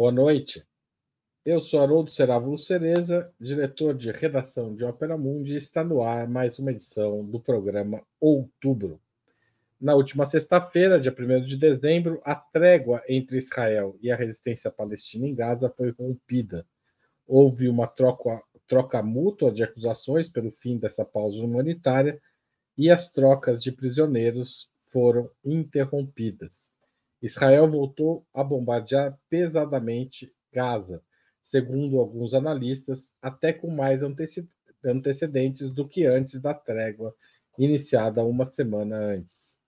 Boa noite. Eu sou Haroldo Serávulo Cereza, diretor de redação de Ópera Mundi, e está no ar mais uma edição do programa Outubro. Na última sexta-feira, dia 1 de dezembro, a trégua entre Israel e a resistência palestina em Gaza foi rompida. Houve uma troca, troca mútua de acusações pelo fim dessa pausa humanitária e as trocas de prisioneiros foram interrompidas. Israel voltou a bombardear pesadamente Gaza, segundo alguns analistas, até com mais antecedentes do que antes da trégua iniciada uma semana antes.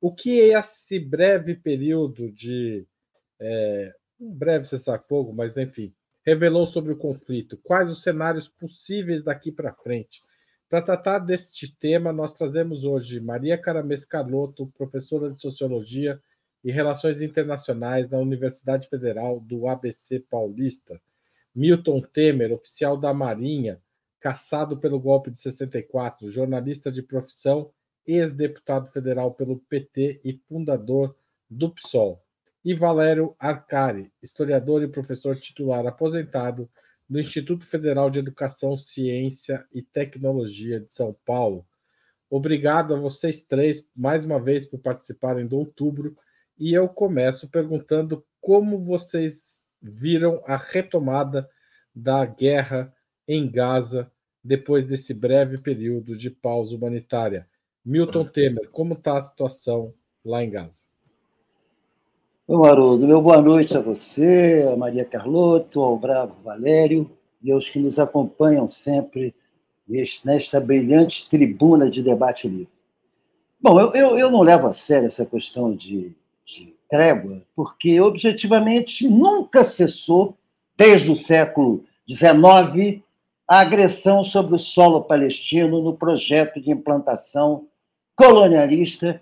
O que esse breve período de. É, um breve cessar-fogo, mas enfim, revelou sobre o conflito? Quais os cenários possíveis daqui para frente? Para tratar deste tema, nós trazemos hoje Maria Caramês Carlotto, professora de Sociologia e Relações Internacionais na Universidade Federal do ABC Paulista, Milton Temer, oficial da Marinha, caçado pelo golpe de 64, jornalista de profissão ex-deputado federal pelo PT e fundador do PSOL, e Valério Arcari, historiador e professor titular aposentado do Instituto Federal de Educação, Ciência e Tecnologia de São Paulo. Obrigado a vocês três mais uma vez por participarem do outubro e eu começo perguntando como vocês viram a retomada da guerra em Gaza depois desse breve período de pausa humanitária. Milton Temer, como está a situação lá em Gaza? Ô, Haroldo, meu boa noite a você, a Maria Carlotto, ao Bravo Valério e aos que nos acompanham sempre nesta brilhante tribuna de debate livre. Bom, eu, eu, eu não levo a sério essa questão de, de trégua, porque objetivamente nunca cessou, desde o século XIX, a agressão sobre o solo palestino no projeto de implantação colonialista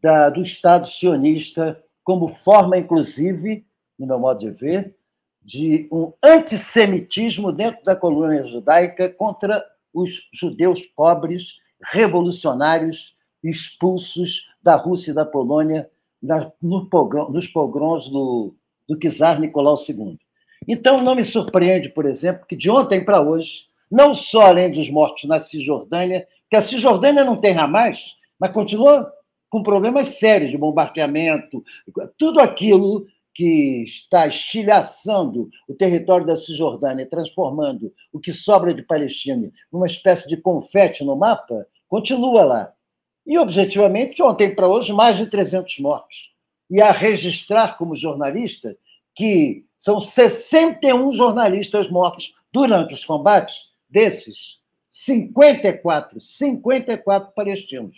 da, do Estado sionista, como forma, inclusive, no meu modo de ver, de um antissemitismo dentro da colônia judaica contra os judeus pobres, revolucionários, expulsos da Rússia e da Polônia na, no nos pogroms do, do czar Nicolau II. Então, não me surpreende, por exemplo, que de ontem para hoje, não só além dos mortos na Cisjordânia, que a Cisjordânia não tem Hamas, mas continua com problemas sérios de bombardeamento, tudo aquilo que está estilhaçando o território da Cisjordânia, transformando o que sobra de Palestina numa espécie de confete no mapa, continua lá. E, objetivamente, de ontem para hoje, mais de 300 mortos. E a registrar como jornalista que são 61 jornalistas mortos durante os combates, desses, 54, 54 palestinos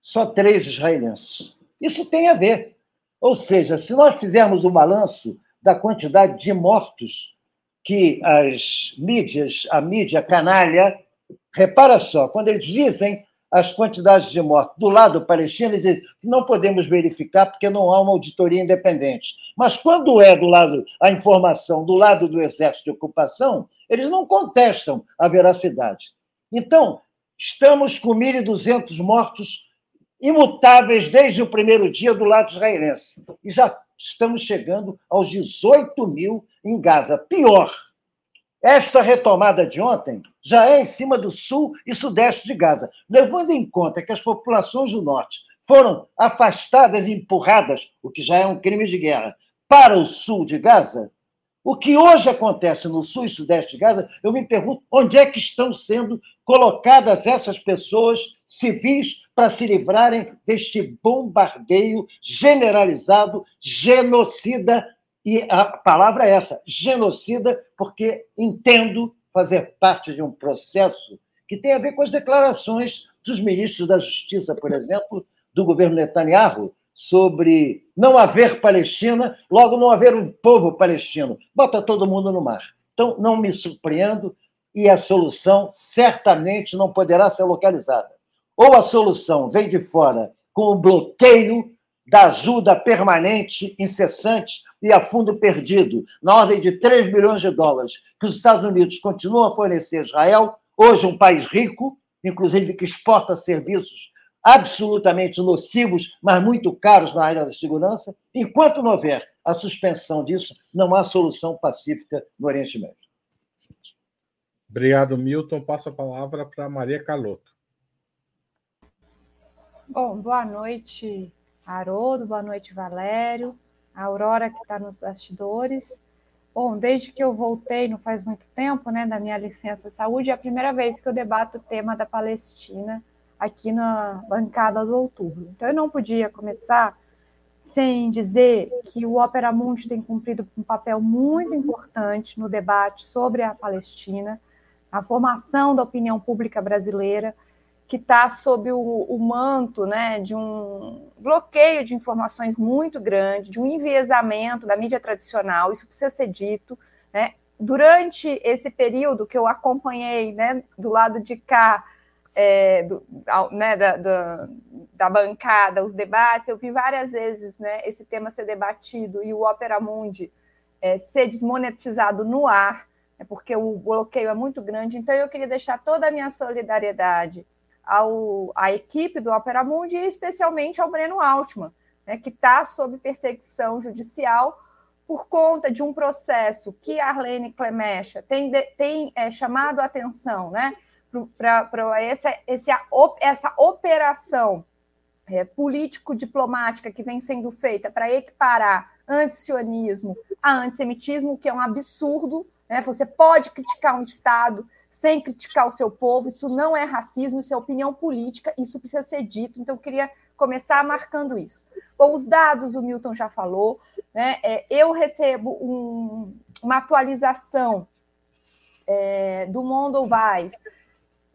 só três israelenses. Isso tem a ver. Ou seja, se nós fizermos o um balanço da quantidade de mortos que as mídias, a mídia canalha, repara só, quando eles dizem as quantidades de mortos do lado palestino, eles dizem não podemos verificar porque não há uma auditoria independente. Mas quando é do lado a informação do lado do exército de ocupação, eles não contestam a veracidade. Então, estamos com 1.200 mortos imutáveis desde o primeiro dia do lado israelense. E já estamos chegando aos 18 mil em Gaza. Pior, esta retomada de ontem já é em cima do sul e sudeste de Gaza, levando em conta que as populações do norte foram afastadas e empurradas, o que já é um crime de guerra, para o sul de Gaza. O que hoje acontece no sul e sudeste de Gaza, eu me pergunto onde é que estão sendo colocadas essas pessoas civis para se livrarem deste bombardeio generalizado, genocida, e a palavra é essa, genocida, porque entendo fazer parte de um processo que tem a ver com as declarações dos ministros da Justiça, por exemplo, do governo Netanyahu, sobre não haver Palestina, logo não haver um povo palestino. Bota todo mundo no mar. Então, não me surpreendo e a solução certamente não poderá ser localizada. Ou a solução vem de fora com o bloqueio da ajuda permanente, incessante e a fundo perdido, na ordem de 3 bilhões de dólares, que os Estados Unidos continuam a fornecer a Israel, hoje um país rico, inclusive que exporta serviços absolutamente nocivos, mas muito caros na área da segurança. Enquanto não houver a suspensão disso, não há solução pacífica no Oriente Médio. Obrigado, Milton. Passo a palavra para Maria Carlotto. Bom, boa noite, Haroldo, boa noite, Valério, a Aurora que está nos bastidores. Bom, desde que eu voltei, não faz muito tempo, né, da minha licença de saúde, é a primeira vez que eu debato o tema da Palestina aqui na bancada do outubro. Então, eu não podia começar sem dizer que o Opera Mundi tem cumprido um papel muito importante no debate sobre a Palestina, a formação da opinião pública brasileira, que está sob o, o, manto né, de um bloqueio de informações muito grande, de um enviesamento da mídia tradicional, isso precisa ser dito. Né? Durante esse período que eu acompanhei né, do lado de cá, é, do, né, da, da, da, bancada, os debates, eu vi várias vezes né, esse tema ser debatido e o Opera Mundi é, ser desmonetizado no ar, né, porque o bloqueio é muito grande. Então, eu queria deixar toda a minha solidariedade ao, à equipe do Opera Mundi e especialmente ao Breno Altman, né, que está sob perseguição judicial por conta de um processo que a Arlene Clemecha tem, tem é, chamado a atenção né, para essa, essa operação é, político-diplomática que vem sendo feita para equiparar antisionismo a antissemitismo, que é um absurdo, né? Você pode criticar um Estado sem criticar o seu povo, isso não é racismo, isso é opinião política, isso precisa ser dito. Então, eu queria começar marcando isso. Bom, os dados o Milton já falou, né? É, eu recebo um, uma atualização é, do Mondovais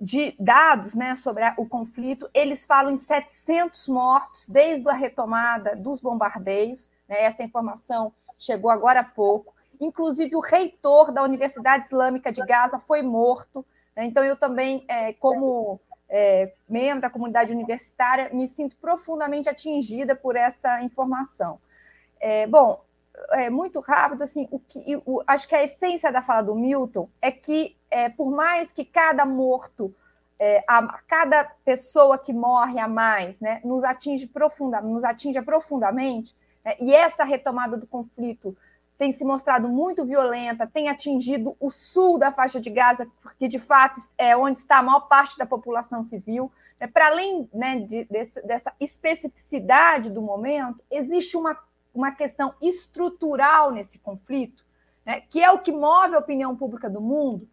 de dados né, sobre o conflito, eles falam em 700 mortos desde a retomada dos bombardeios, né, essa informação chegou agora há pouco. Inclusive, o reitor da Universidade Islâmica de Gaza foi morto. Né? Então, eu também, é, como é, membro da comunidade universitária, me sinto profundamente atingida por essa informação. É, bom, é, muito rápido, assim, o que, o, acho que a essência da fala do Milton é que, é, por mais que cada morto, é, a, cada pessoa que morre a mais, né, nos atinge profundamente, nos atinge profundamente, né, e essa retomada do conflito tem se mostrado muito violenta, tem atingido o sul da faixa de Gaza, porque de fato é onde está a maior parte da população civil. É, Para além né, de, dessa especificidade do momento, existe uma, uma questão estrutural nesse conflito, né, que é o que move a opinião pública do mundo,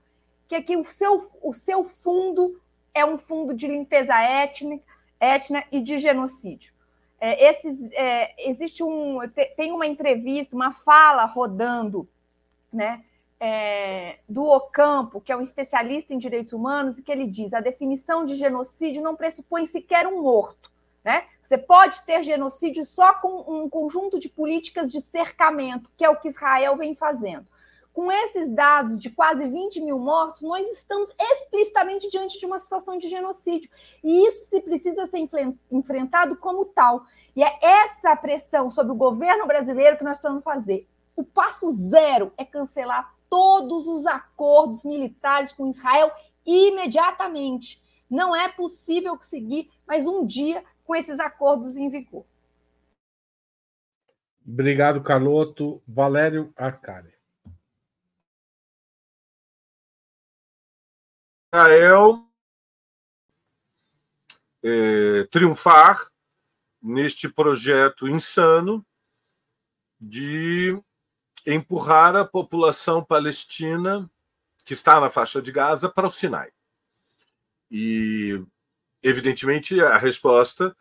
que é que o seu, o seu fundo é um fundo de limpeza étnica, étnica e de genocídio. É, esses, é, existe um, tem uma entrevista, uma fala rodando, né, é, do Ocampo, que é um especialista em direitos humanos, e que ele diz: a definição de genocídio não pressupõe sequer um morto. Né? Você pode ter genocídio só com um conjunto de políticas de cercamento, que é o que Israel vem fazendo com esses dados de quase 20 mil mortos, nós estamos explicitamente diante de uma situação de genocídio. E isso se precisa ser enfrentado como tal. E é essa pressão sobre o governo brasileiro que nós precisamos fazer. O passo zero é cancelar todos os acordos militares com Israel imediatamente. Não é possível conseguir mais um dia com esses acordos em vigor. Obrigado, Carloto. Valério Arcari. Israel é, triunfar neste projeto insano de empurrar a população palestina que está na faixa de Gaza para o Sinai. E, evidentemente, a resposta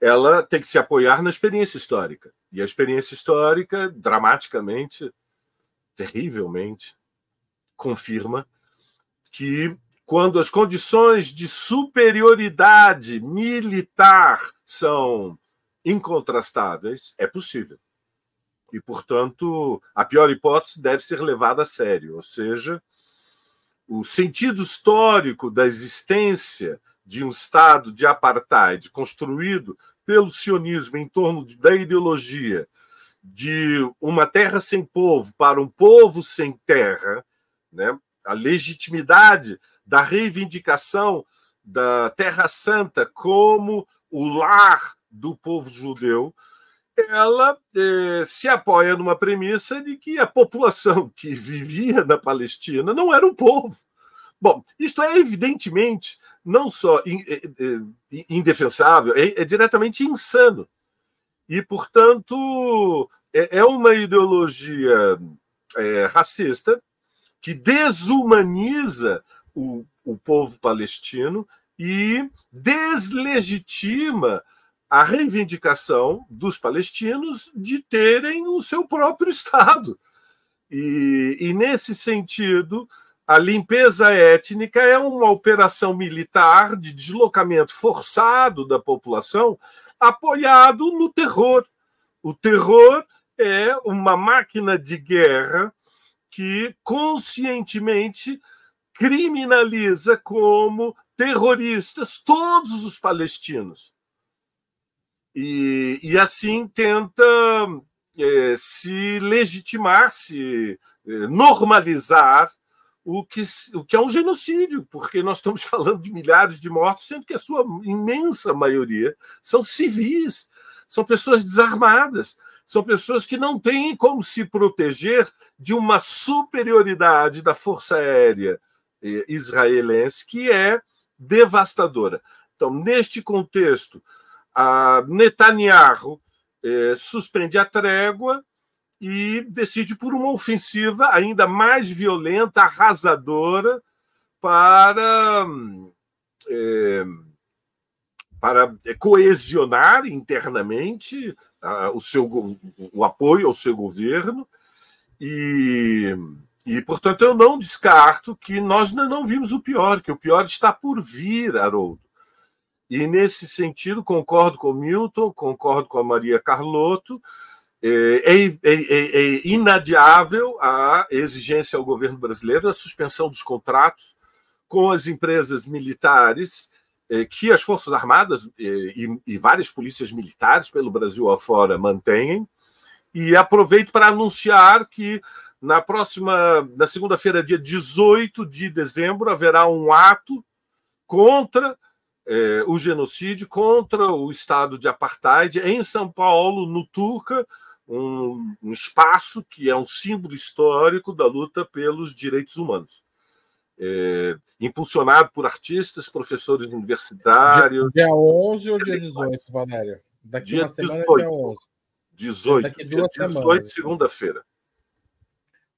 ela tem que se apoiar na experiência histórica. E a experiência histórica, dramaticamente, terrivelmente, confirma que quando as condições de superioridade militar são incontrastáveis, é possível. E, portanto, a pior hipótese deve ser levada a sério, ou seja, o sentido histórico da existência de um Estado de apartheid construído pelo sionismo em torno da ideologia de uma terra sem povo para um povo sem terra, né? a legitimidade da reivindicação da Terra Santa como o lar do povo judeu, ela eh, se apoia numa premissa de que a população que vivia na Palestina não era um povo. Bom, isto é evidentemente não só indefensável, é, é diretamente insano. E, portanto, é, é uma ideologia é, racista que desumaniza o, o povo palestino e deslegitima a reivindicação dos palestinos de terem o seu próprio Estado. E, e, nesse sentido, a limpeza étnica é uma operação militar de deslocamento forçado da população, apoiado no terror. O terror é uma máquina de guerra que conscientemente criminaliza como terroristas todos os palestinos. E, e assim tenta é, se legitimar, se é, normalizar o que, o que é um genocídio, porque nós estamos falando de milhares de mortos, sendo que a sua imensa maioria são civis, são pessoas desarmadas, são pessoas que não têm como se proteger de uma superioridade da Força Aérea israelense que é devastadora. Então, neste contexto, Netanyahu eh, suspende a trégua e decide por uma ofensiva ainda mais violenta, arrasadora, para, é, para coesionar internamente o, seu, o apoio ao seu governo. E, e, portanto, eu não descarto que nós não vimos o pior, que o pior está por vir, Haroldo. E, nesse sentido, concordo com o Milton, concordo com a Maria Carlotto, é, é, é, é, inadiável a exigência ao governo brasileiro da suspensão dos contratos com as empresas militares é, que as Forças Armadas é, e, e, várias polícias militares pelo Brasil afora mantêm. E aproveito para anunciar que na próxima, na segunda-feira, dia 18 de dezembro, haverá um ato contra é, o genocídio, contra o estado de apartheid em São Paulo, no Turca, um, um, espaço que é um símbolo histórico da luta pelos direitos humanos. É, impulsionado por artistas, professores universitários. Dia, dia 11 ou dia 18, Valério? Daqui dia uma semana 18. é dia 11. 18, Daqui dia 18, segunda-feira.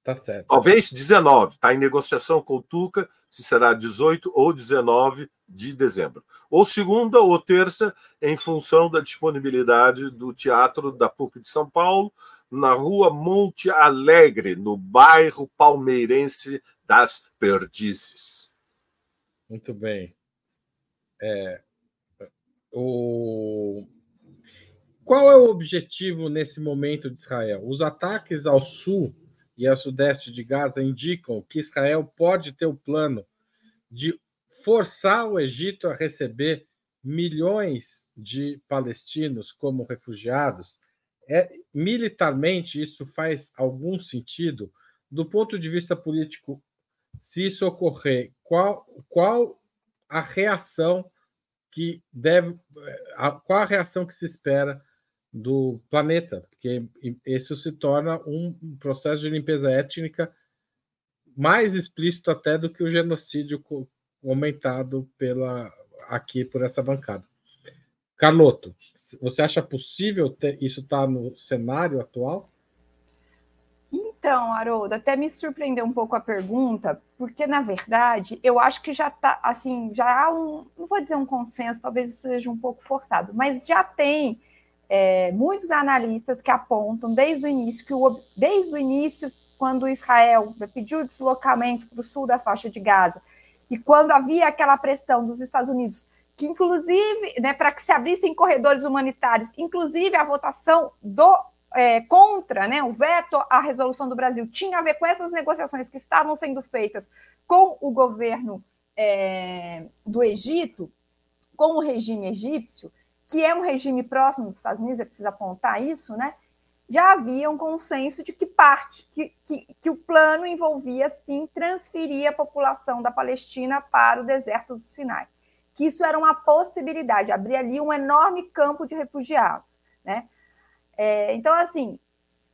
Tá certo. Talvez 19. Está em negociação com o Tuca se será 18 ou 19 de dezembro. Ou segunda ou terça, em função da disponibilidade do Teatro da PUC de São Paulo, na rua Monte Alegre, no bairro palmeirense das Perdizes. Muito bem. É, o... Qual é o objetivo nesse momento de Israel? Os ataques ao sul e ao sudeste de Gaza indicam que Israel pode ter o plano de forçar o Egito a receber milhões de palestinos como refugiados. É, militarmente, isso faz algum sentido? Do ponto de vista político, se isso ocorrer, qual, qual a reação que deve. A, qual a reação que se espera do planeta, porque isso se torna um processo de limpeza étnica mais explícito até do que o genocídio comentado pela aqui por essa bancada. Carloto, você acha possível ter, isso estar tá no cenário atual? Então, Haroldo, até me surpreendeu um pouco a pergunta, porque na verdade eu acho que já está assim, já há um, não vou dizer um consenso, talvez seja um pouco forçado, mas já tem é, muitos analistas que apontam desde o início que o, desde o início, quando Israel pediu o deslocamento para o sul da faixa de Gaza, e quando havia aquela pressão dos Estados Unidos, que inclusive, né, para que se abrissem corredores humanitários, inclusive a votação do é, contra, né, o veto à resolução do Brasil tinha a ver com essas negociações que estavam sendo feitas com o governo é, do Egito, com o regime egípcio, que é um regime próximo dos Estados Unidos, é preciso apontar isso, né? Já havia um consenso de que parte, que, que, que o plano envolvia sim transferir a população da Palestina para o deserto do Sinai. que isso era uma possibilidade, abrir ali um enorme campo de refugiados. Né? É, então, assim,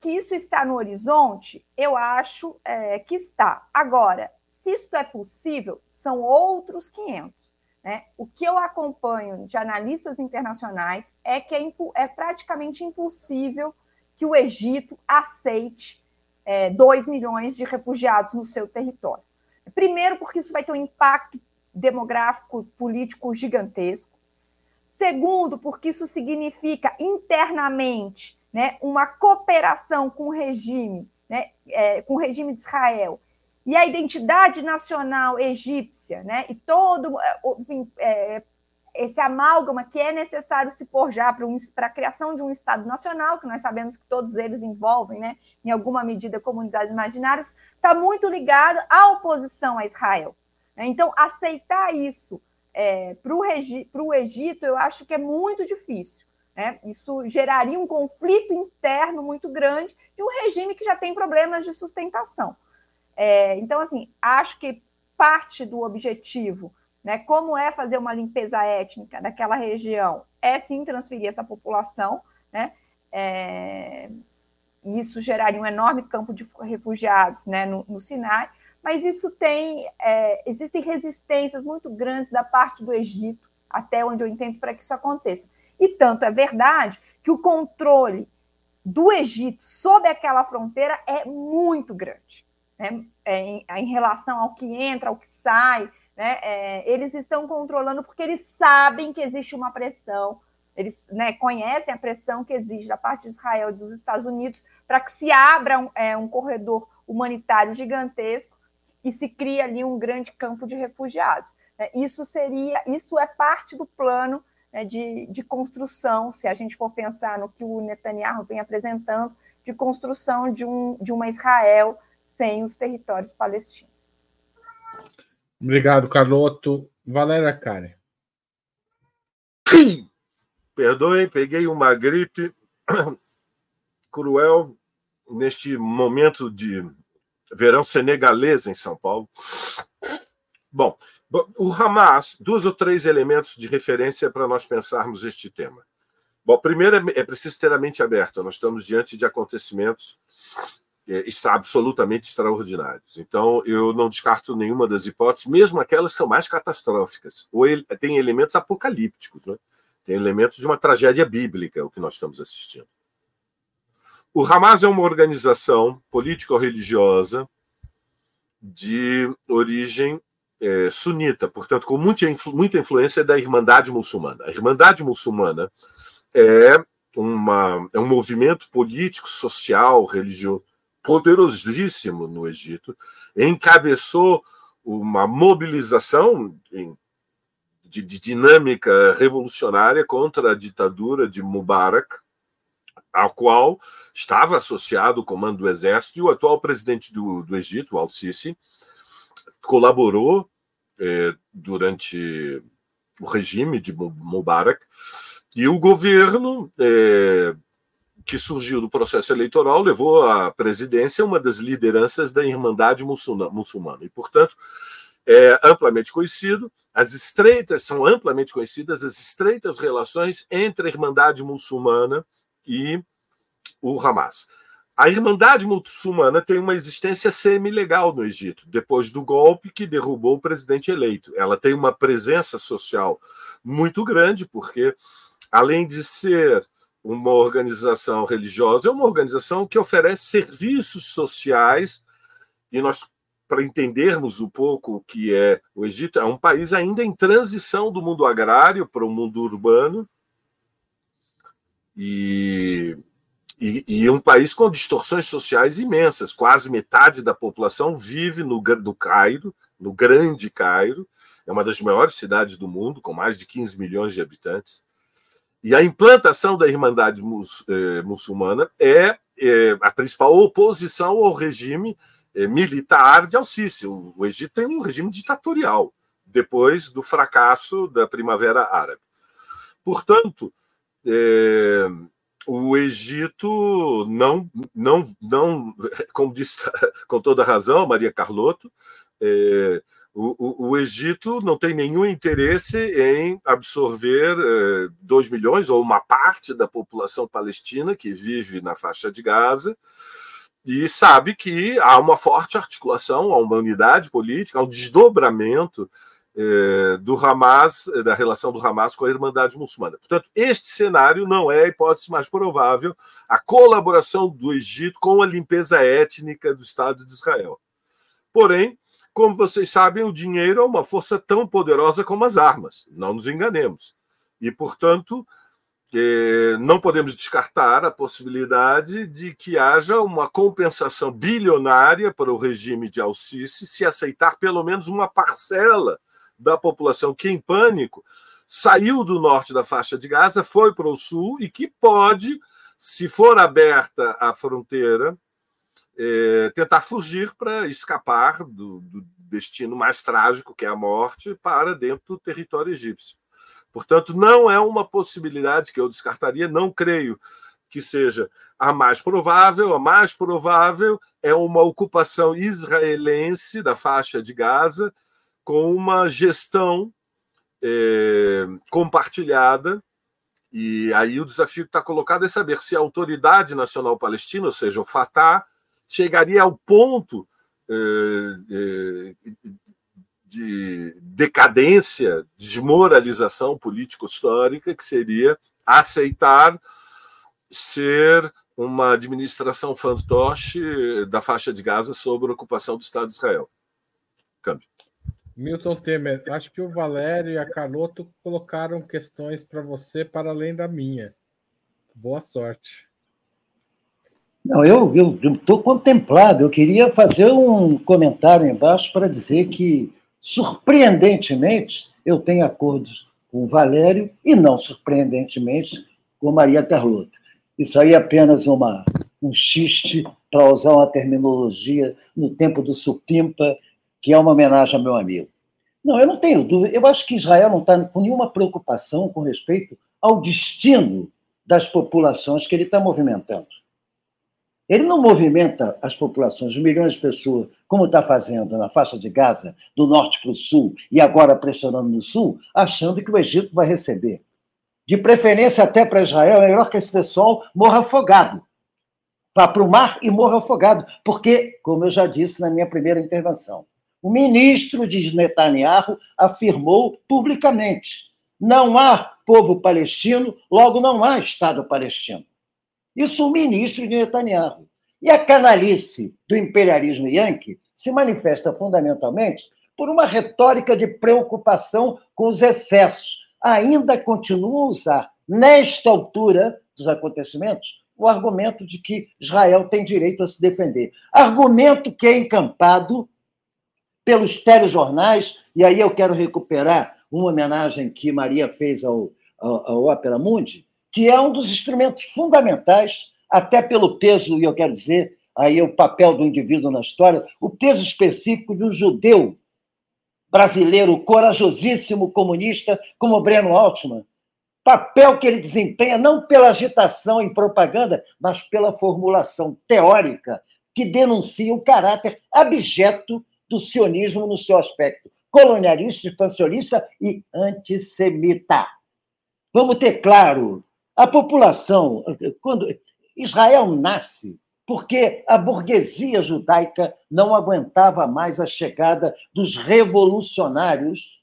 que isso está no horizonte, eu acho é, que está. Agora, se isso é possível, são outros 500. Né? O que eu acompanho de analistas internacionais é que é, é praticamente impossível que o Egito aceite é, 2 milhões de refugiados no seu território. Primeiro, porque isso vai ter um impacto demográfico, político gigantesco. Segundo, porque isso significa internamente né, uma cooperação com o regime, né, é, com o regime de Israel e a identidade nacional egípcia, né, e todo é, enfim, é, esse amálgama que é necessário se forjar para um, a criação de um Estado nacional, que nós sabemos que todos eles envolvem, né, em alguma medida, comunidades imaginárias, está muito ligado à oposição a Israel. Né. Então, aceitar isso é, para o Egito, eu acho que é muito difícil. Né? Isso geraria um conflito interno muito grande de um regime que já tem problemas de sustentação. É, então, assim, acho que parte do objetivo, né, como é fazer uma limpeza étnica daquela região, é sim transferir essa população, né? É, isso geraria um enorme campo de refugiados né, no, no Sinai, mas isso tem, é, existem resistências muito grandes da parte do Egito, até onde eu entendo, para que isso aconteça. E tanto é verdade que o controle do Egito sobre aquela fronteira é muito grande. Né? É, em, em, relação ao que entra, ao que sai, né? É, eles estão controlando porque eles sabem que existe uma pressão, eles né, conhecem a pressão que existe da parte de Israel e dos Estados Unidos para que se abra um, é, um corredor humanitário gigantesco e se crie ali um grande campo de refugiados. Né? Isso seria, isso é parte do plano né, de, de construção, se a gente for pensar no que o Netanyahu vem apresentando, de construção de, um, de uma Israel sem os territórios palestinos. Obrigado, Carloto. Valéria Karen. Perdoem, peguei uma gripe cruel neste momento de verão senegalês em São Paulo. Bom, o Hamas, dois ou três elementos de referência para nós pensarmos este tema. Bom, primeiro é, é preciso ter a mente aberta. Nós estamos diante de acontecimentos é, está absolutamente extraordinários. Então, eu não descarto nenhuma das hipóteses, mesmo aquelas que são mais catastróficas. Ou ele, tem elementos apocalípticos, né? tem elementos de uma tragédia bíblica, o que nós estamos assistindo. O Hamas é uma organização político-religiosa de origem é, sunita, portanto, com muita, influ, muita influência da Irmandade Muçulmana. A Irmandade Muçulmana é, uma, é um movimento político, social, religioso poderosíssimo no Egito, encabeçou uma mobilização de, de dinâmica revolucionária contra a ditadura de Mubarak, a qual estava associado o comando do exército e o atual presidente do, do Egito, Al-Sisi, colaborou é, durante o regime de Mubarak e o governo é, que surgiu do processo eleitoral levou à presidência uma das lideranças da Irmandade Muçulmana. E, portanto, é amplamente conhecido, as estreitas, são amplamente conhecidas as estreitas relações entre a Irmandade Muçulmana e o Hamas. A Irmandade Muçulmana tem uma existência semi-legal no Egito, depois do golpe que derrubou o presidente eleito. Ela tem uma presença social muito grande, porque, além de ser uma organização religiosa, é uma organização que oferece serviços sociais, e nós, para entendermos um pouco o que é o Egito, é um país ainda em transição do mundo agrário para o mundo urbano, e, e, e, um país com distorções sociais imensas. Quase metade da população vive no, no Cairo, no Grande Cairo, é uma das maiores cidades do mundo, com mais de 15 milhões de habitantes. E a implantação da Irmandade mus, eh, Muçulmana é, é, a principal oposição ao regime eh, militar de Al-Sisi. O, o, Egito tem um regime ditatorial depois do fracasso da Primavera Árabe. Portanto, eh, o Egito não, não, não, como disse com toda razão Maria Carlotto, O, o, o, Egito não tem nenhum interesse em absorver 2 eh, milhões ou uma parte da população palestina que vive na faixa de Gaza e sabe que há uma forte articulação, a humanidade política, há um desdobramento eh, do Hamas, da relação do Hamas com a Irmandade Muçulmana. Portanto, este cenário não é a hipótese mais provável, a colaboração do Egito com a limpeza étnica do Estado de Israel. Porém, como vocês sabem, o dinheiro é uma força tão poderosa como as armas, não nos enganemos. E, portanto, eh, não podemos descartar a possibilidade de que haja uma compensação bilionária para o regime de Al-Sisi se aceitar pelo menos uma parcela da população que, em pânico, saiu do norte da faixa de Gaza, foi para o sul e que pode, se for aberta a fronteira, é, tentar fugir para escapar do, do, destino mais trágico, que é a morte, para dentro do território egípcio. Portanto, não é uma possibilidade que eu descartaria, não creio que seja a mais provável. A mais provável é uma ocupação israelense da faixa de Gaza com uma gestão é, compartilhada. E aí o desafio que está colocado é saber se a Autoridade Nacional Palestina, ou seja, o Fatah, chegaria ao ponto eh, eh, de decadência, desmoralização político-histórica, que seria aceitar ser uma administração fantoche da faixa de Gaza sob a ocupação do Estado de Israel. Câmbio. Milton Temer, acho que o Valério e a Carloto colocaram questões para você para além da minha. Boa sorte. Não, eu estou contemplado. Eu queria fazer um comentário embaixo para dizer que, surpreendentemente, eu tenho acordos com o Valério e, não surpreendentemente, com Maria Carlota. Isso aí é apenas uma, um xiste, para usar uma terminologia no tempo do Supimpa, que é uma homenagem ao meu amigo. Não, eu não tenho dúvida. Eu acho que Israel não está com nenhuma preocupação com respeito ao destino das populações que ele está movimentando. Ele não movimenta as populações, milhões de pessoas, como está fazendo na faixa de Gaza, do norte para o sul, e agora pressionando no sul, achando que o Egito vai receber. De preferência até para Israel, é melhor que esse pessoal morra afogado. Vá para o mar e morra afogado. Porque, como eu já disse na minha primeira intervenção, o ministro de Netanyahu afirmou publicamente: não há povo palestino, logo não há Estado palestino. Isso o ministro de Netanyahu. E a canalice do imperialismo yankee se manifesta fundamentalmente por uma retórica de preocupação com os excessos. Ainda continua a usar, nesta altura dos acontecimentos, o argumento de que Israel tem direito a se defender. Argumento que é encampado pelos telejornais, e aí eu quero recuperar uma homenagem que Maria fez ao, ao, ao Ópera Mundi, que é um dos instrumentos fundamentais, até pelo peso, e eu quero dizer, aí é o papel do indivíduo na história, o peso específico de um judeu brasileiro corajosíssimo comunista como Breno Altman. Papel que ele desempenha não pela agitação e propaganda, mas pela formulação teórica que denuncia o caráter abjeto do sionismo no seu aspecto colonialista, expansionista e antissemita. Vamos ter claro a população, quando Israel nasce, porque a burguesia judaica não aguentava mais a chegada dos revolucionários,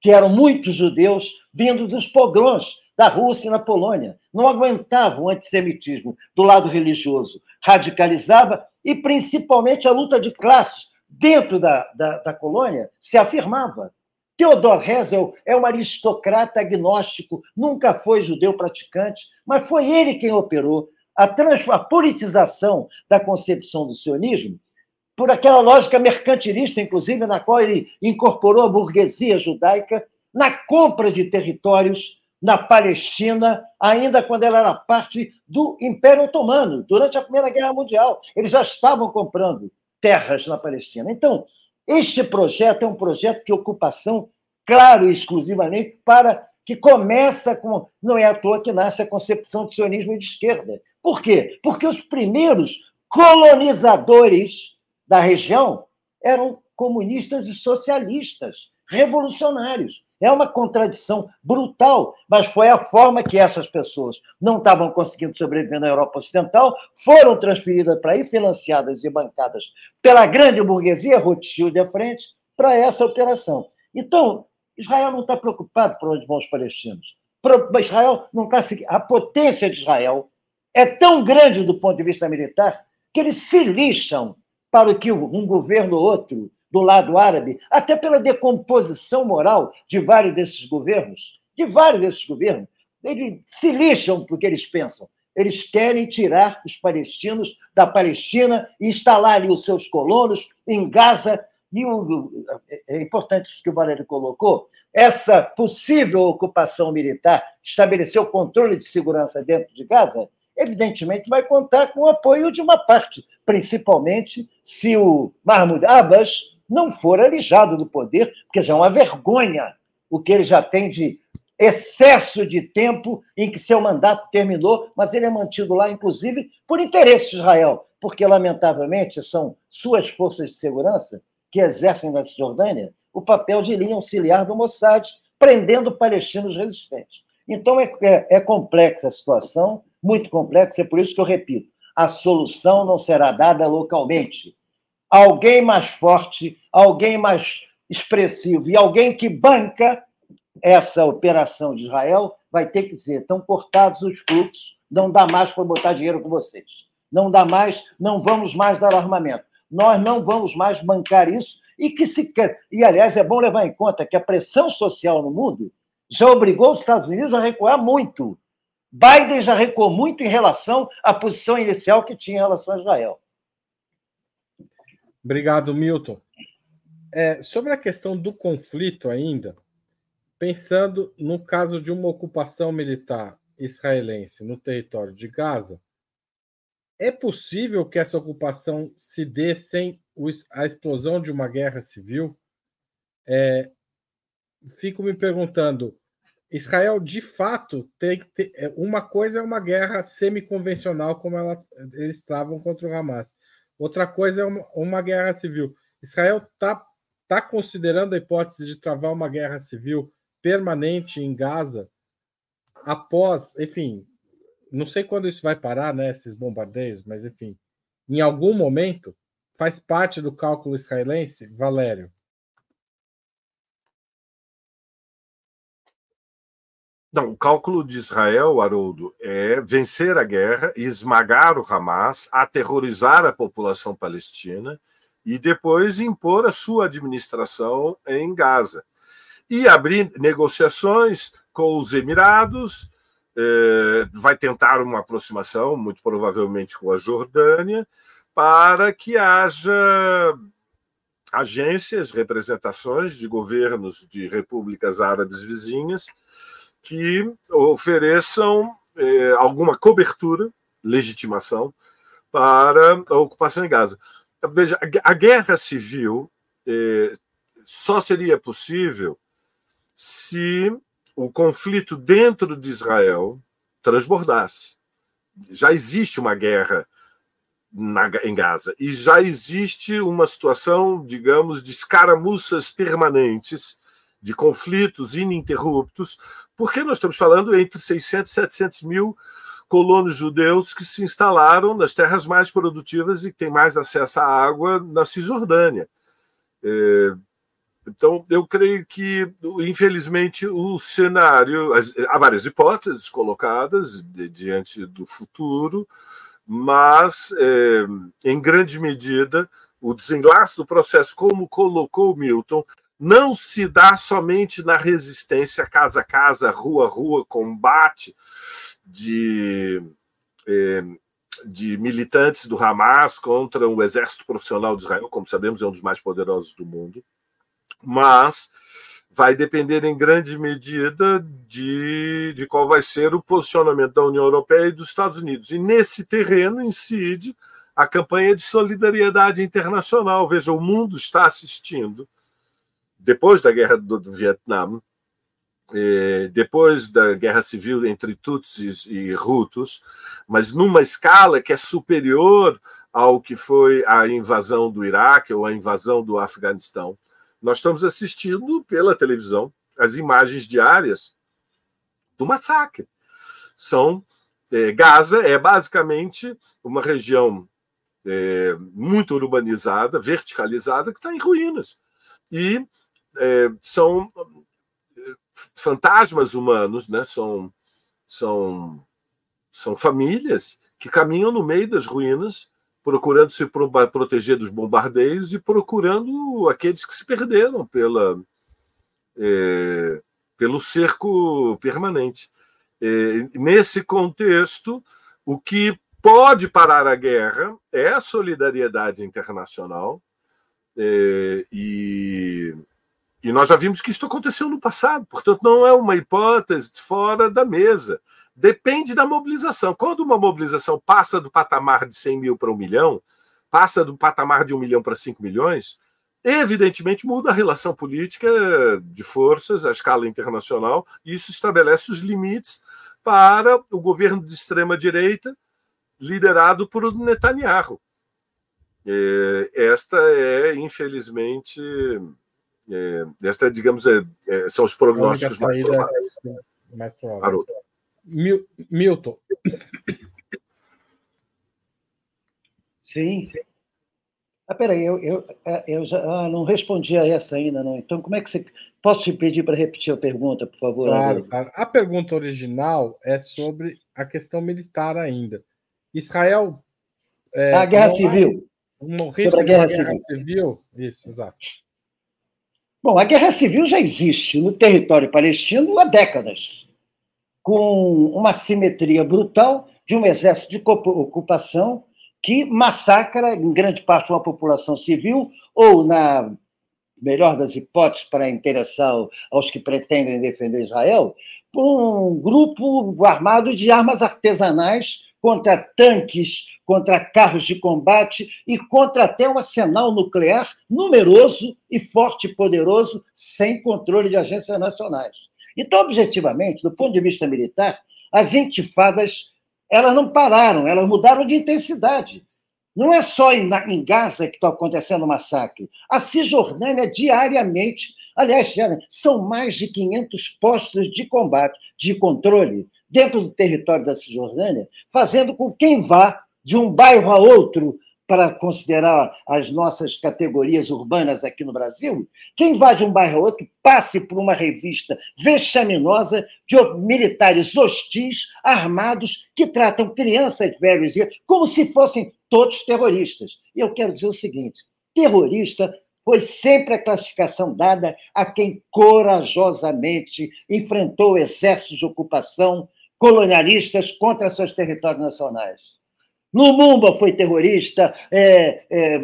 que eram muitos judeus vindo dos pogroms da Rússia e na Polônia. Não aguentavam o antissemitismo do lado religioso. Radicalizava e, principalmente, a luta de classes dentro da, da, da colônia se afirmava. Theodor Herzl é um aristocrata agnóstico, nunca foi judeu praticante, mas foi ele quem operou a, a politização da concepção do sionismo por aquela lógica mercantilista, inclusive, na qual ele incorporou a burguesia judaica na compra de territórios na Palestina, ainda quando ela era parte do Império Otomano. Durante a Primeira Guerra Mundial, eles já estavam comprando terras na Palestina. Então, este projeto é um projeto de ocupação, claro e exclusivamente, para que começa com. Não é à toa que nasce a concepção de sionismo de esquerda. Por quê? Porque os primeiros colonizadores da região eram comunistas e socialistas, revolucionários. É uma contradição brutal, mas foi a forma que essas pessoas não estavam conseguindo sobreviver na Europa Ocidental, foram transferidas para ir financiadas e bancadas pela grande burguesia, Rothschild à frente, para essa operação. Então, Israel não está preocupado por onde vão os palestinos. Israel não está A potência de Israel é tão grande do ponto de vista militar que eles se lixam para que um governo ou outro do lado árabe, até pela decomposição moral de vários desses governos, de vários desses governos, eles se lixam porque eles pensam. Eles querem tirar os palestinos da Palestina e instalar ali os seus colonos em Gaza. E o, é importante isso que o Valério colocou: essa possível ocupação militar, estabelecer o controle de segurança dentro de Gaza, evidentemente vai contar com o apoio de uma parte, principalmente se o Mahmoud Abbas não for alijado do poder, porque já é uma vergonha o que ele já tem de excesso de tempo em que seu mandato terminou, mas ele é mantido lá, inclusive, por interesse de Israel, porque, lamentavelmente, são suas forças de segurança que exercem na Cisjordânia o papel de linha auxiliar do Mossad, prendendo palestinos resistentes. Então, é, é, é complexa a situação, muito complexa, é por isso que eu repito: a solução não será dada localmente, alguém mais forte, alguém mais expressivo e alguém que banca essa operação de Israel vai ter que dizer: estão cortados os fluxos, não dá mais para botar dinheiro com vocês. Não dá mais, não vamos mais dar armamento. Nós não vamos mais bancar isso e que se. E, aliás, é bom levar em conta que a pressão social no mundo já obrigou os Estados Unidos a recuar muito. Biden já recuou muito em relação à posição inicial que tinha em relação a Israel. Obrigado, Milton. É, sobre a questão do conflito ainda, pensando no caso de uma ocupação militar israelense no território de Gaza, é possível que essa ocupação se dê sem a explosão de uma guerra civil? É, fico me perguntando, Israel de fato tem que ter, é, uma coisa é uma guerra semi-convencional como ela, eles estavam contra o Hamas. Outra coisa é uma, uma guerra civil. Israel está tá considerando a hipótese de travar uma guerra civil permanente em Gaza após, enfim, não sei quando isso vai parar, né, esses bombardeios, mas enfim, em algum momento faz parte do cálculo israelense, Valério. Não, o cálculo de Israel, Haroldo, é vencer a guerra, esmagar o Hamas, aterrorizar a população palestina e depois impor a sua administração em Gaza. E abrir negociações com os Emirados, eh, vai tentar uma aproximação, muito provavelmente com a Jordânia, para que haja agências, representações de governos de repúblicas árabes vizinhas que ofereçam eh, alguma cobertura, legitimação, para a ocupação em Gaza. Veja, a guerra civil eh, só seria possível se o conflito dentro de Israel transbordasse. Já existe uma guerra na, em Gaza e já existe uma situação, digamos, de escaramuças permanentes, de conflitos ininterruptos, porque nós estamos falando entre 600 e 700 mil colonos judeus que se instalaram nas terras mais produtivas e que têm mais acesso à água na Cisjordânia. É, então, eu creio que, infelizmente, o cenário. Há várias hipóteses colocadas de, diante do futuro, mas, é, em grande medida, o desenlace do processo, como colocou Milton, não se dá somente na resistência casa a casa, rua a rua, combate de, eh, de militantes do Hamas contra o exército profissional de Israel, como sabemos, é um dos mais poderosos do mundo, mas vai depender em grande medida de, de qual vai ser o posicionamento da União Europeia e dos Estados Unidos. E nesse terreno incide a campanha de solidariedade internacional. Veja, o mundo está assistindo depois da guerra do, do Vietnã, eh, depois da guerra civil entre Tutsis e Hutus, mas numa escala que é superior ao que foi a invasão do Iraque ou a invasão do Afeganistão. Nós estamos assistindo pela televisão as imagens diárias do massacre. São é, Gaza é basicamente uma região é, muito urbanizada, verticalizada, que está em ruínas. E é, são é, fantasmas humanos, né? são, são, são famílias que caminham no meio das ruínas, procurando se proteger dos bombardeios e procurando aqueles que se perderam pela, é, pelo cerco permanente. É, nesse contexto, o que pode parar a guerra é a solidariedade internacional. É, e, e nós já vimos que isso aconteceu no passado, portanto, não é uma hipótese fora da mesa. Depende da mobilização. Quando uma mobilização passa do patamar de 100 mil para um milhão, passa do patamar de um milhão para 5 milhões, evidentemente muda a relação política de forças à escala internacional, e isso estabelece os limites para o governo de extrema-direita, liderado por Netanyahu. É, esta é, infelizmente, é, esta, digamos, é, é são os prognósticos mais prováveis. Mais prováveis. Milton. Sim. Ah, peraí, eu, eu, é, eu já ah, não respondi a essa ainda, não. Então, como é que você. Posso te pedir para repetir a pergunta, por favor? Claro, claro. A pergunta original é sobre a questão militar ainda. Israel. É, a guerra civil. Um risco sobre a guerra, guerra civil. civil. Isso, exato. Bom, a guerra civil já existe no território palestino há décadas, com uma simetria brutal de um exército de ocupação que massacra, em grande parte, uma população civil, ou, na melhor das hipóteses, para interessar aos que pretendem defender Israel, por um grupo armado de armas artesanais contra tanques, contra carros de combate e contra até um arsenal nuclear numeroso e forte e poderoso, sem controle de agências nacionais. Então, objetivamente, do ponto de vista militar, as intifadas elas não pararam, elas mudaram de intensidade. Não é só em, Gaza que está acontecendo o massacre. A Cisjordânia, diariamente, aliás, são mais de 500 postos de combate, de controle, dentro do território da Cisjordânia, fazendo com que quem vá de um bairro a outro para considerar as nossas categorias urbanas aqui no Brasil, quem vá de um bairro a outro passe por uma revista vexaminosa de militares hostis, armados, que tratam crianças, velhos, como se fossem todos terroristas. E eu quero dizer o seguinte: terrorista foi sempre a classificação dada a quem corajosamente enfrentou exércitos de ocupação colonialistas contra seus territórios nacionais. Lumumba foi terrorista, é, é,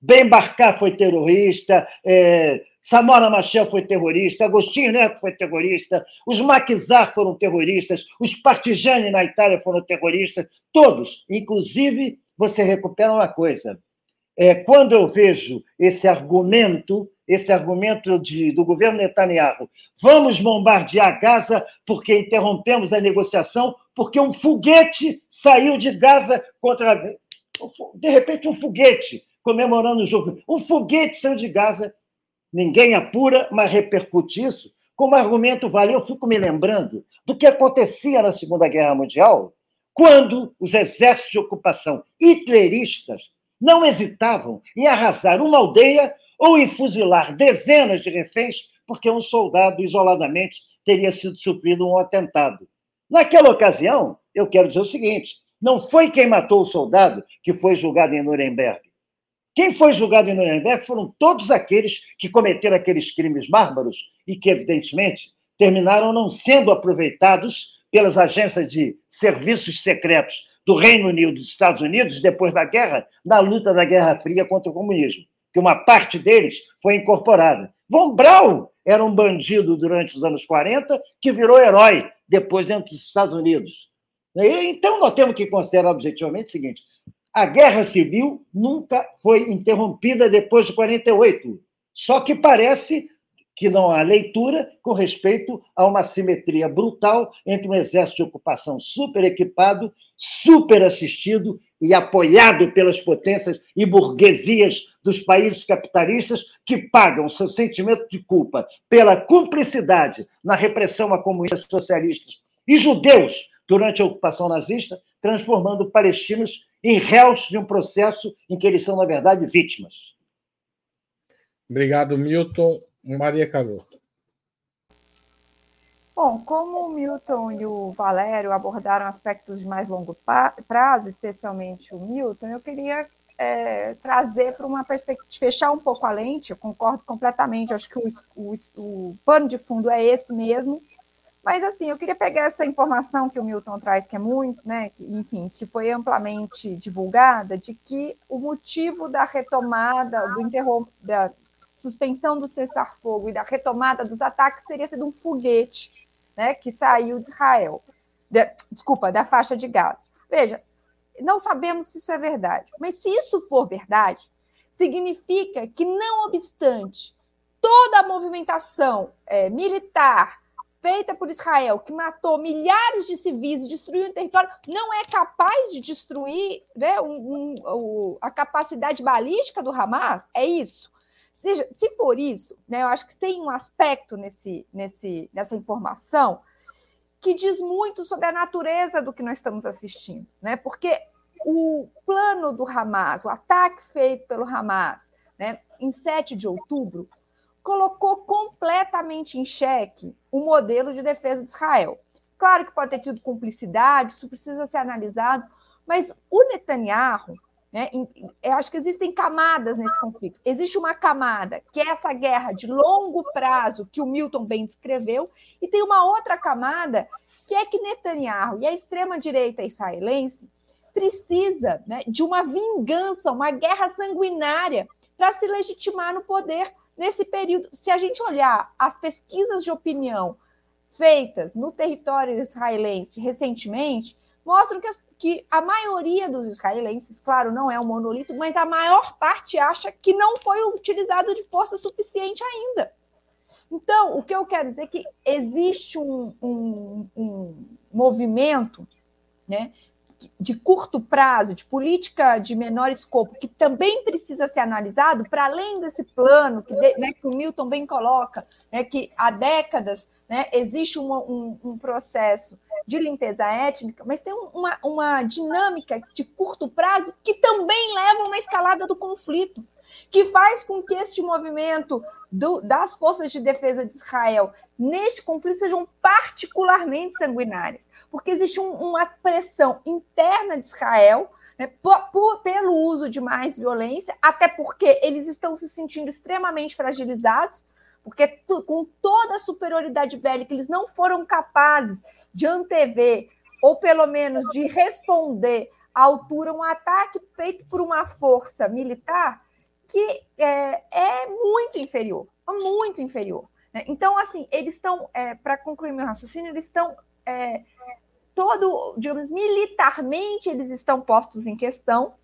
Ben Barcar foi terrorista, é, Samora Machel foi terrorista, Agostinho Neto foi terrorista, os Maquisar foram terroristas, os Partigiani na Itália foram terroristas, todos. Inclusive, você recupera uma coisa. É, quando eu vejo esse argumento, esse argumento de, do governo Netanyahu, vamos bombardear Gaza porque interrompemos a negociação, porque um foguete saiu de Gaza contra. De repente, um foguete, comemorando o jogo. Um foguete saiu de Gaza, ninguém apura, mas repercute isso. Como argumento vale, eu fico me lembrando do que acontecia na Segunda Guerra Mundial, quando os exércitos de ocupação hitleristas não hesitavam em arrasar uma aldeia ou em fuzilar dezenas de reféns porque um soldado isoladamente teria sido sofrido um atentado. Naquela ocasião, eu quero dizer o seguinte: não foi quem matou o soldado que foi julgado em Nuremberg. Quem foi julgado em Nuremberg foram todos aqueles que cometeram aqueles crimes bárbaros e que, evidentemente, terminaram não sendo aproveitados pelas agências de serviços secretos do Reino Unido dos Estados Unidos depois da guerra, na luta da Guerra Fria contra o comunismo, que uma parte deles foi incorporada. Von Braun era um bandido durante os anos 40 que virou herói depois dentro dos Estados Unidos. Então, nós temos que considerar objetivamente o seguinte: a guerra civil nunca foi interrompida depois de 48. Só que parece que não há leitura com respeito a uma simetria brutal entre um exército de ocupação super equipado, super assistido, e apoiado pelas potências e burguesias dos países capitalistas que pagam seu sentimento de culpa pela cumplicidade na repressão a comunistas socialistas e judeus durante a ocupação nazista, transformando palestinos em réus de um processo em que eles são, na verdade, vítimas. Obrigado, Milton. Maria Caroto. Bom, como o Milton e o Valério abordaram aspectos de mais longo prazo, especialmente o Milton, eu queria é, trazer para uma perspectiva, fechar um pouco a lente, eu concordo completamente, acho que o, o, o pano de fundo é esse mesmo, mas, assim, eu queria pegar essa informação que o Milton traz, que é muito, né, que, enfim, que foi amplamente divulgada, de que o motivo da retomada, do interrom da suspensão do cessar-fogo e da retomada dos ataques teria sido um foguete né, que saiu de Israel, de, desculpa, da faixa de Gaza. Veja, não sabemos se isso é verdade, mas se isso for verdade, significa que, não obstante toda a movimentação é, militar feita por Israel, que matou milhares de civis e destruiu o território, não é capaz de destruir né, um, um, a capacidade balística do Hamas? É isso? Seja, se for isso, né, eu acho que tem um aspecto nesse, nesse, nessa informação que diz muito sobre a natureza do que nós estamos assistindo, né? Porque o plano do Hamas, o ataque feito pelo Hamas, né, em 7 de outubro, colocou completamente em xeque o modelo de defesa de Israel. Claro que pode ter tido cumplicidade, isso precisa ser analisado, mas o Netanyahu, né, eu acho que existem camadas nesse conflito. Existe uma camada que é essa guerra de longo prazo que o Milton bem descreveu, e tem uma outra camada que é que Netanyahu e a extrema-direita israelense precisa né, de uma vingança, uma guerra sanguinária para se legitimar no poder nesse período, se a gente olhar as pesquisas de opinião feitas no território israelense recentemente, mostram que, as, que a maioria dos israelenses, claro, não é um monolito, mas a maior parte acha que não foi utilizado de força suficiente ainda. Então, o que eu quero dizer é que existe um, um, um movimento né, de curto prazo, de política de menor escopo, que também precisa ser analisado, para além desse plano que, né, que o Milton bem coloca, né, que há décadas né, existe um, um processo de limpeza étnica, mas tem uma, uma dinâmica de curto prazo que também leva a uma escalada do conflito, que faz com que este movimento do, das forças de defesa de Israel neste conflito sejam particularmente sanguinárias, porque existe um, uma pressão interna de Israel né, por, por, pelo uso de mais violência, até porque eles estão se sentindo extremamente fragilizados, porque tu, com toda a superioridade bélica, eles não foram capazes de antever, ou pelo menos de responder à altura, um ataque feito por uma força militar que é, é muito inferior, muito inferior. Né? Então, assim, eles estão, é, para concluir meu raciocínio, eles estão é, todo, digamos, militarmente eles estão postos em questão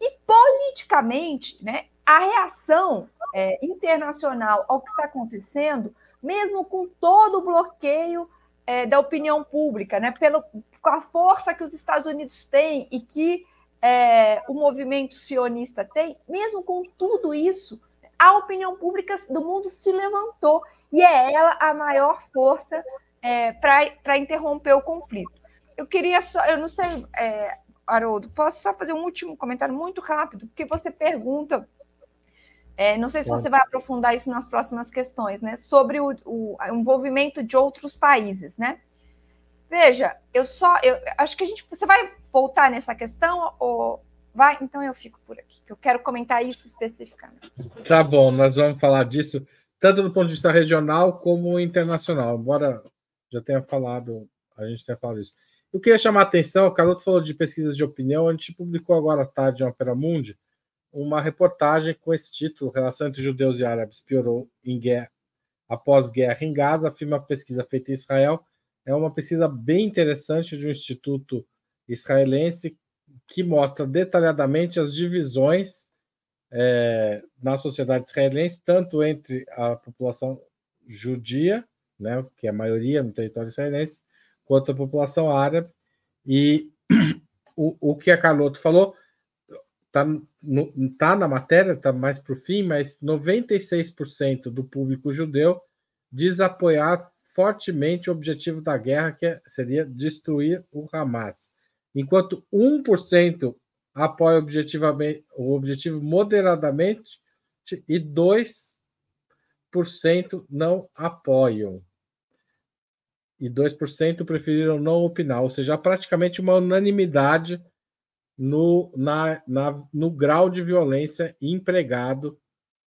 e politicamente, né, a reação é, internacional ao que está acontecendo, mesmo com todo o bloqueio é, da opinião pública, né, pelo, com a força que os Estados Unidos têm e que é, o movimento sionista tem, mesmo com tudo isso, a opinião pública do mundo se levantou e é ela a maior força é, para interromper o conflito. Eu queria só, eu não sei, é, Haroldo, posso só fazer um último comentário muito rápido, porque você pergunta é, não sei se você vai aprofundar isso nas próximas questões, né? Sobre o, o, envolvimento de outros países, né? Veja, eu só. Eu acho que a gente. Você vai voltar nessa questão ou vai? Então eu fico por aqui, que eu quero comentar isso especificamente. Tá bom, nós vamos falar disso, tanto do ponto de vista regional como internacional, embora já tenha falado, a gente tenha falado isso. Eu queria chamar a atenção, o Caroto falou de pesquisas de opinião, a gente publicou agora à tarde em Opera Mundi uma reportagem com esse título: Relação entre judeus e árabes piorou em guerra, após guerra em Gaza, afirma a pesquisa feita em Israel. É uma pesquisa bem interessante de um instituto israelense que mostra detalhadamente as divisões é, na sociedade israelense, tanto entre a população judia, né, que é a maioria no território israelense, quanto a população árabe. E o, o que a Carloto falou está tá na matéria, está mais para o fim, mas 96% do público judeu diz apoiar fortemente o objetivo da guerra, que é, seria destruir o Hamas, enquanto 1% apoia objetivamente, o objetivo moderadamente e 2% não apoiam. E 2% preferiram não opinar, ou seja, praticamente uma unanimidade no, na, na, no grau de violência empregado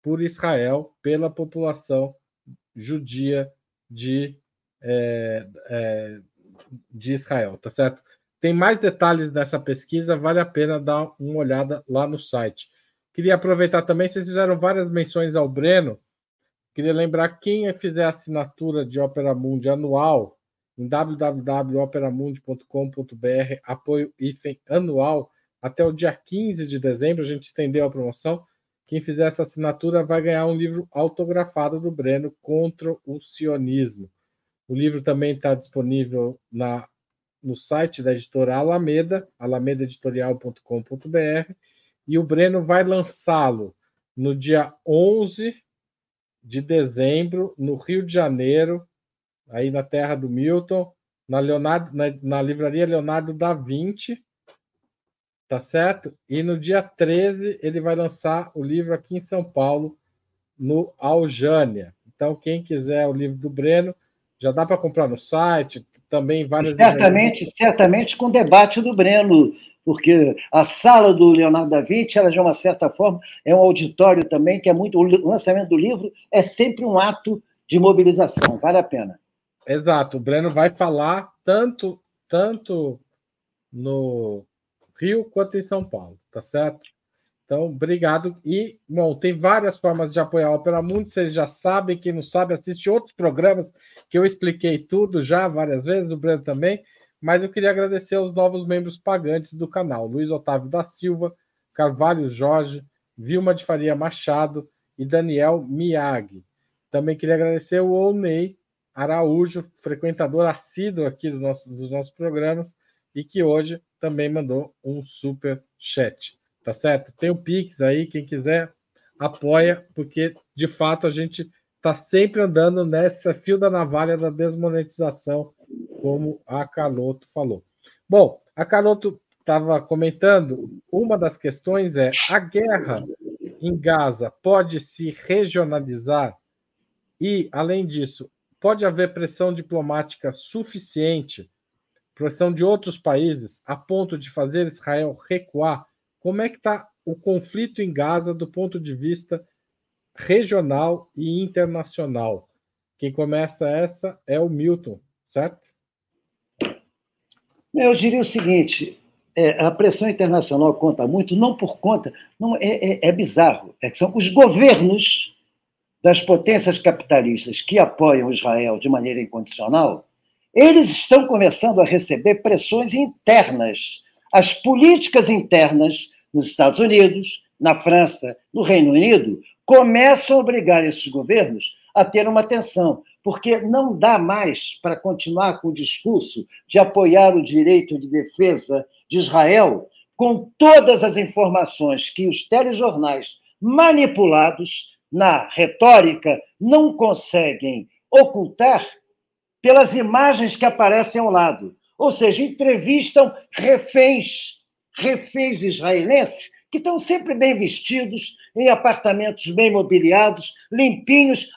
por Israel pela população judia de, é, é, de Israel, tá certo? Tem mais detalhes nessa pesquisa, vale a pena dar uma olhada lá no site. Queria aproveitar também, vocês fizeram várias menções ao Breno. Queria lembrar quem fizer a assinatura de Opera Mundi anual em www.operamundi.com.br, apoio anual, até o dia 15 de dezembro, a gente estendeu a promoção. Quem fizer essa assinatura vai ganhar um livro autografado do Breno contra o sionismo. O livro também está disponível na, no site da editora Alameda, alamedaeditorial.com.br, e o Breno vai lançá-lo no dia 11 de dezembro, no Rio de Janeiro, aí na terra do Milton, na, Leonardo, na, na livraria Leonardo da Vinci, tá certo? E no dia 13 ele vai lançar o livro aqui em São Paulo, no Aljânia. Então, quem quiser o livro do Breno, já dá para comprar no site, também várias. Certamente, certamente com o debate do Breno, porque a sala do Leonardo da Vinci, ela de uma certa forma é um auditório também que é muito. O lançamento do livro é sempre um ato de mobilização, vale a pena. Exato, o Breno vai falar tanto tanto no Rio quanto em São Paulo, tá certo? Então, obrigado. E, bom, tem várias formas de apoiar a Opera Mundo, vocês já sabem. Quem não sabe, assiste outros programas que eu expliquei tudo já várias vezes, do Breno também. Mas eu queria agradecer aos novos membros pagantes do canal: Luiz Otávio da Silva, Carvalho Jorge, Vilma de Faria Machado e Daniel Miag. Também queria agradecer o Onei Araújo, frequentador assíduo aqui do nosso, dos nossos programas, e que hoje também mandou um super chat. Tá certo? Tem o Pix aí, quem quiser apoia, porque de fato a gente está sempre andando nessa fio da navalha da desmonetização, como a Carloto falou. Bom, a Carloto estava comentando, uma das questões é a guerra em Gaza pode se regionalizar e, além disso, pode haver pressão diplomática suficiente pressão de outros países a ponto de fazer Israel recuar, como é que está o conflito em Gaza do ponto de vista regional e internacional? Quem começa essa é o Milton, certo? Eu diria o seguinte: é, a pressão internacional conta muito, não por conta, não é, é, é bizarro. É que são os governos das potências capitalistas que apoiam Israel de maneira incondicional eles estão começando a receber pressões internas. As políticas internas nos Estados Unidos, na França, no Reino Unido, começam a obrigar esses governos a ter uma atenção, porque não dá mais para continuar com o discurso de apoiar o direito de defesa de Israel com todas as informações que os telejornais manipulados na retórica não conseguem ocultar pelas imagens que aparecem ao lado. Ou seja, entrevistam reféns, reféns israelenses, que estão sempre bem vestidos, em apartamentos bem mobiliados, limpinhos,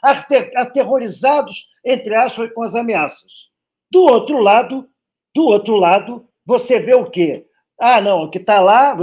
aterrorizados, entre aspas, com as ameaças. Do outro lado, do outro lado, você vê o quê? Ah, não, o que está lá,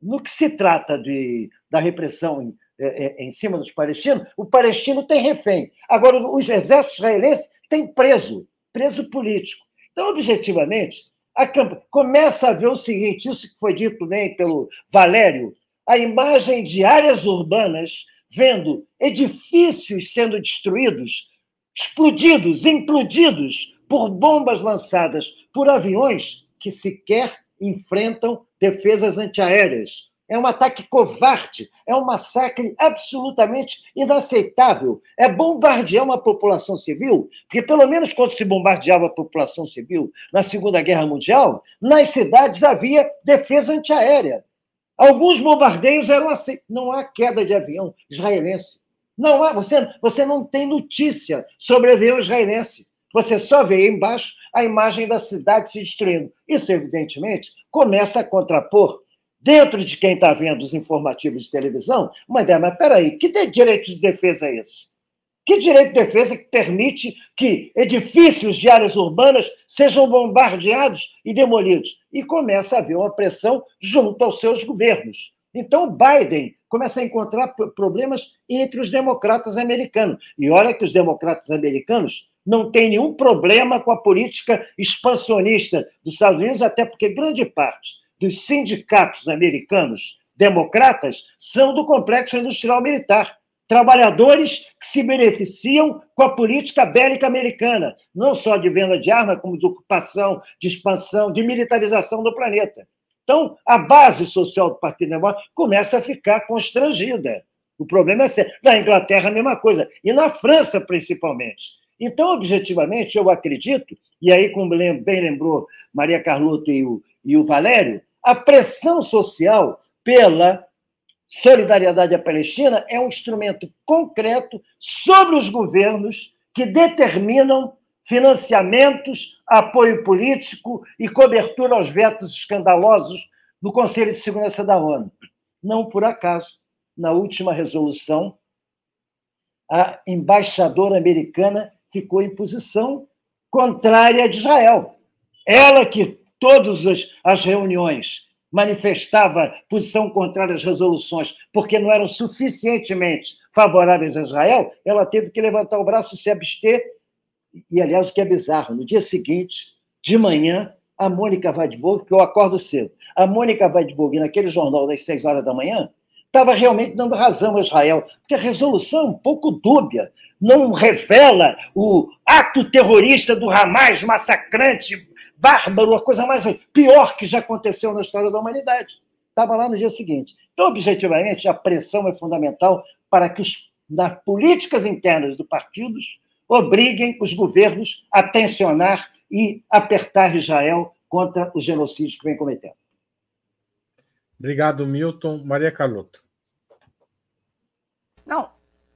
no que se trata de, da repressão em, é, é, em cima dos palestinos, o palestino tem refém. Agora, os exércitos israelenses tem preso, preso político. Então, objetivamente, a começa a ver o seguinte: isso que foi dito bem pelo Valério, a imagem de áreas urbanas vendo edifícios sendo destruídos, explodidos, implodidos por bombas lançadas por aviões que sequer enfrentam defesas antiaéreas. É um ataque covarde, é um massacre absolutamente inaceitável. É bombardear uma população civil, porque pelo menos quando se bombardeava a população civil na Segunda Guerra Mundial, nas cidades havia defesa antiaérea. Alguns bombardeios eram assim. Não há queda de avião israelense. Não há, você, você não tem notícia sobre avião israelense. Você só vê embaixo a imagem da cidade se destruindo. Isso, evidentemente, começa a contrapor dentro de quem está vendo os informativos de televisão, uma ideia, mas peraí, que direito de defesa é esse? Que direito de defesa que permite que edifícios de áreas urbanas sejam bombardeados e demolidos? E começa a haver uma pressão junto aos seus governos. Então, Biden começa a encontrar problemas entre os democratas americanos. E olha que os democratas americanos não têm nenhum problema com a política expansionista dos Estados Unidos, até porque grande parte dos sindicatos americanos democratas são do complexo industrial militar. Trabalhadores que se beneficiam com a política bélica americana, não só de venda de armas, como de ocupação, de expansão, de militarização do planeta. Então, a base social do Partido Democrata começa a ficar constrangida. O problema é ser. Na Inglaterra, a mesma coisa. E na França, principalmente. Então, objetivamente, eu acredito, e aí, como bem lembrou Maria Carlota e o, e o Valério, a pressão social pela solidariedade à Palestina é um instrumento concreto sobre os governos que determinam financiamentos, apoio político e cobertura aos vetos escandalosos no Conselho de Segurança da ONU. Não por acaso, na última resolução, a embaixadora americana ficou em posição contrária de Israel. Ela que todas as reuniões manifestava posição contrária às resoluções porque não eram suficientemente favoráveis a Israel, ela teve que levantar o braço e se abster. E, aliás, o que é bizarro, no dia seguinte, de manhã, a Mônica Vadvog, que eu acordo cedo, a Mônica Vadvog, naquele jornal das seis horas da manhã, estava realmente dando razão a Israel, porque a resolução é um pouco dúbia, não revela o ato terrorista do Hamas massacrante, bárbaro, a coisa mais pior que já aconteceu na história da humanidade. Estava lá no dia seguinte. Então, objetivamente, a pressão é fundamental para que os, nas políticas internas dos partidos obriguem os governos a tensionar e apertar Israel contra os genocídios que vem cometendo. Obrigado, Milton. Maria Carlota. Não,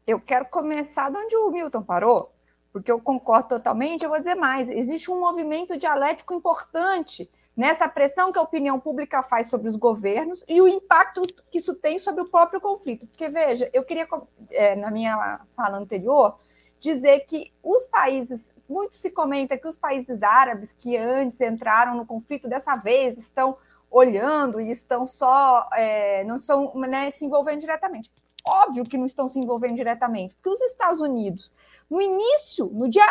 eu quero começar de onde o Milton parou, porque eu concordo totalmente. Eu vou dizer mais: existe um movimento dialético importante nessa pressão que a opinião pública faz sobre os governos e o impacto que isso tem sobre o próprio conflito. Porque, veja, eu queria, é, na minha fala anterior, dizer que os países, muito se comenta que os países árabes que antes entraram no conflito, dessa vez estão olhando e estão só, é, não estão né, se envolvendo diretamente. Óbvio que não estão se envolvendo diretamente, porque os Estados Unidos, no início, no dia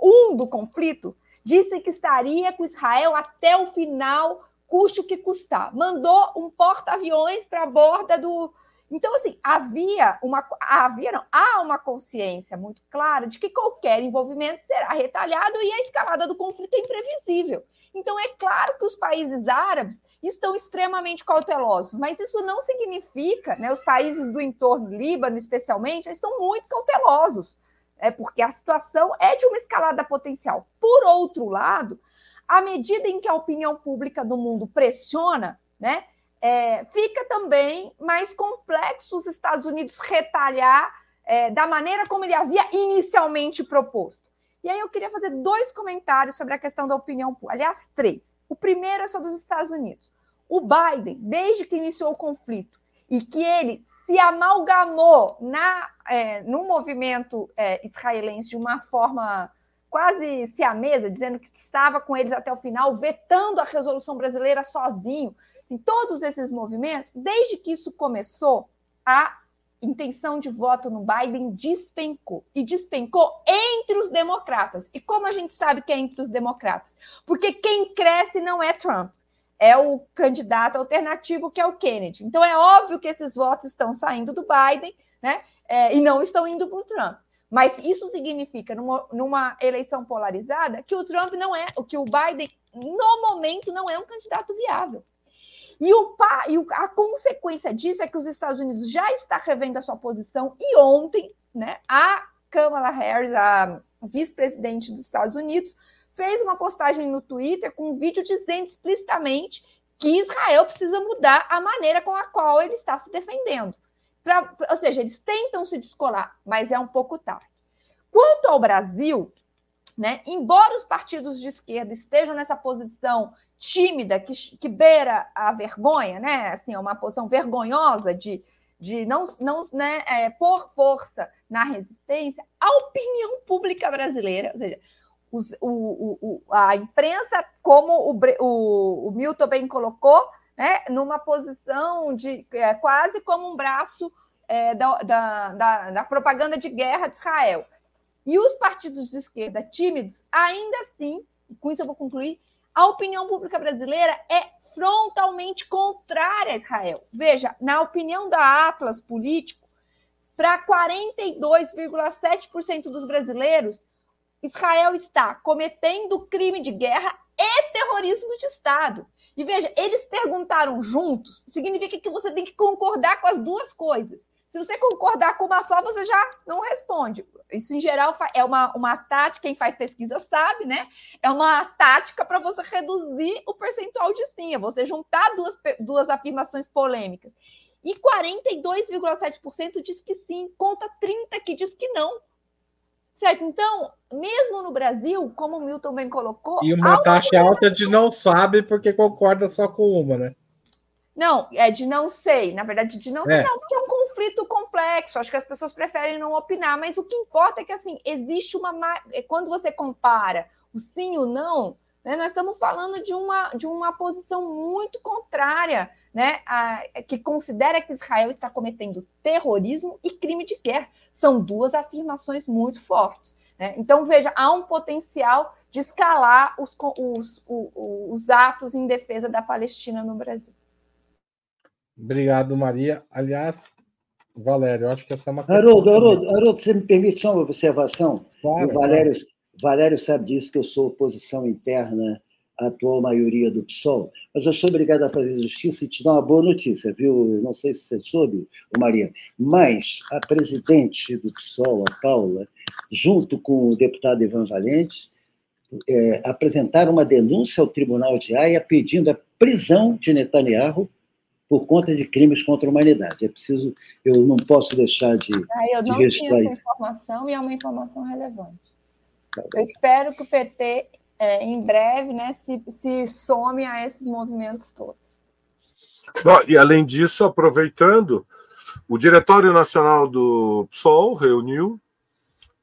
1 do conflito, disse que estaria com Israel até o final, custe o que custar. Mandou um porta-aviões para a borda do. Então, assim, havia uma. Havia, não, há uma consciência muito clara de que qualquer envolvimento será retalhado e a escalada do conflito é imprevisível. Então, é claro que os países árabes estão extremamente cautelosos, mas isso não significa, né, os países do entorno, Líbano especialmente, estão muito cautelosos, é porque a situação é de uma escalada potencial. Por outro lado, à medida em que a opinião pública do mundo pressiona, né, é, fica também mais complexo os Estados Unidos retalhar é, da maneira como ele havia inicialmente proposto. E aí eu queria fazer dois comentários sobre a questão da opinião pública. Aliás, três. O primeiro é sobre os Estados Unidos. O Biden, desde que iniciou o conflito e que ele se amalgamou na, é, no movimento é, israelense de uma forma quase siamesa, dizendo que estava com eles até o final, vetando a resolução brasileira sozinho, em todos esses movimentos, desde que isso começou, a intenção de voto no Biden despencou. E despencou entre os democratas. E como a gente sabe que é entre os democratas? Porque quem cresce não é Trump. É o candidato alternativo que é o Kennedy. Então é óbvio que esses votos estão saindo do Biden, né? É, e não estão indo para o Trump. Mas isso significa, numa, numa eleição polarizada, que o Trump não é, que o Biden, no momento, não é um candidato viável. E, o, e a consequência disso é que os Estados Unidos já está revendo a sua posição e ontem, né, a Kamala Harris, a vice-presidente dos Estados Unidos, fez uma postagem no Twitter com um vídeo dizendo explicitamente que Israel precisa mudar a maneira com a qual ele está se defendendo. Pra, ou seja, eles tentam se descolar, mas é um pouco tarde. Quanto ao Brasil, né, embora os partidos de esquerda estejam nessa posição tímida, que, que beira a vergonha, né, assim, é uma posição vergonhosa de, de não, não né, é, pôr força na resistência, a opinião pública brasileira, ou seja, os, o, o, a imprensa, como o, o, o Milton bem colocou, né, numa posição de é, quase como um braço é, da, da, da, da, propaganda de guerra de Israel. E os partidos de esquerda tímidos, ainda assim, com isso eu vou concluir, a opinião pública brasileira é frontalmente contrária a Israel. Veja, na opinião da Atlas Político, para 42,7% dos brasileiros, Israel está cometendo crime de guerra e terrorismo de Estado. E veja, eles perguntaram juntos, significa que você tem que concordar com as duas coisas. Se você concordar com uma só, você já não responde. Isso, em geral, é uma, uma tática, quem faz pesquisa sabe, né? É uma tática para você reduzir o percentual de sim, é você juntar duas, duas afirmações polêmicas. E 42,7% diz que sim, conta 30% que diz que não. Certo? Então, mesmo no Brasil, como o Milton bem colocou. E uma taxa alta de não sabe porque concorda só com uma, né? Não, é de não sei. Na verdade, de não sei, é. não, porque é um conflito complexo. Acho que as pessoas preferem não opinar, mas o que importa é que assim existe uma. É, quando você compara o sim e o não, né, nós estamos falando de uma, de uma posição muito contrária, né, a, que considera que Israel está cometendo terrorismo e crime de guerra. São duas afirmações muito fortes. Né? Então, veja, há um potencial de escalar os, os, os, os atos em defesa da Palestina no Brasil. Obrigado, Maria. Aliás, Valério, acho que essa é uma questão... Haroldo, Haroldo, Haroldo, você me permite só uma observação? Claro, o Valério, claro. Valério sabe disso, que eu sou oposição interna à atual maioria do PSOL, mas eu sou obrigado a fazer justiça e te dar uma boa notícia, viu? Não sei se você soube, Maria, mas a presidente do PSOL, a Paula, junto com o deputado Ivan Valente, é, apresentaram uma denúncia ao Tribunal de Haia pedindo a prisão de Netanyahu por conta de crimes contra a humanidade. É preciso, eu não posso deixar de. Ah, eu não de tinha essa informação e é uma informação relevante. Eu espero que o PT, é, em breve, né, se, se some a esses movimentos todos. Bom, e além disso, aproveitando, o Diretório Nacional do PSOL reuniu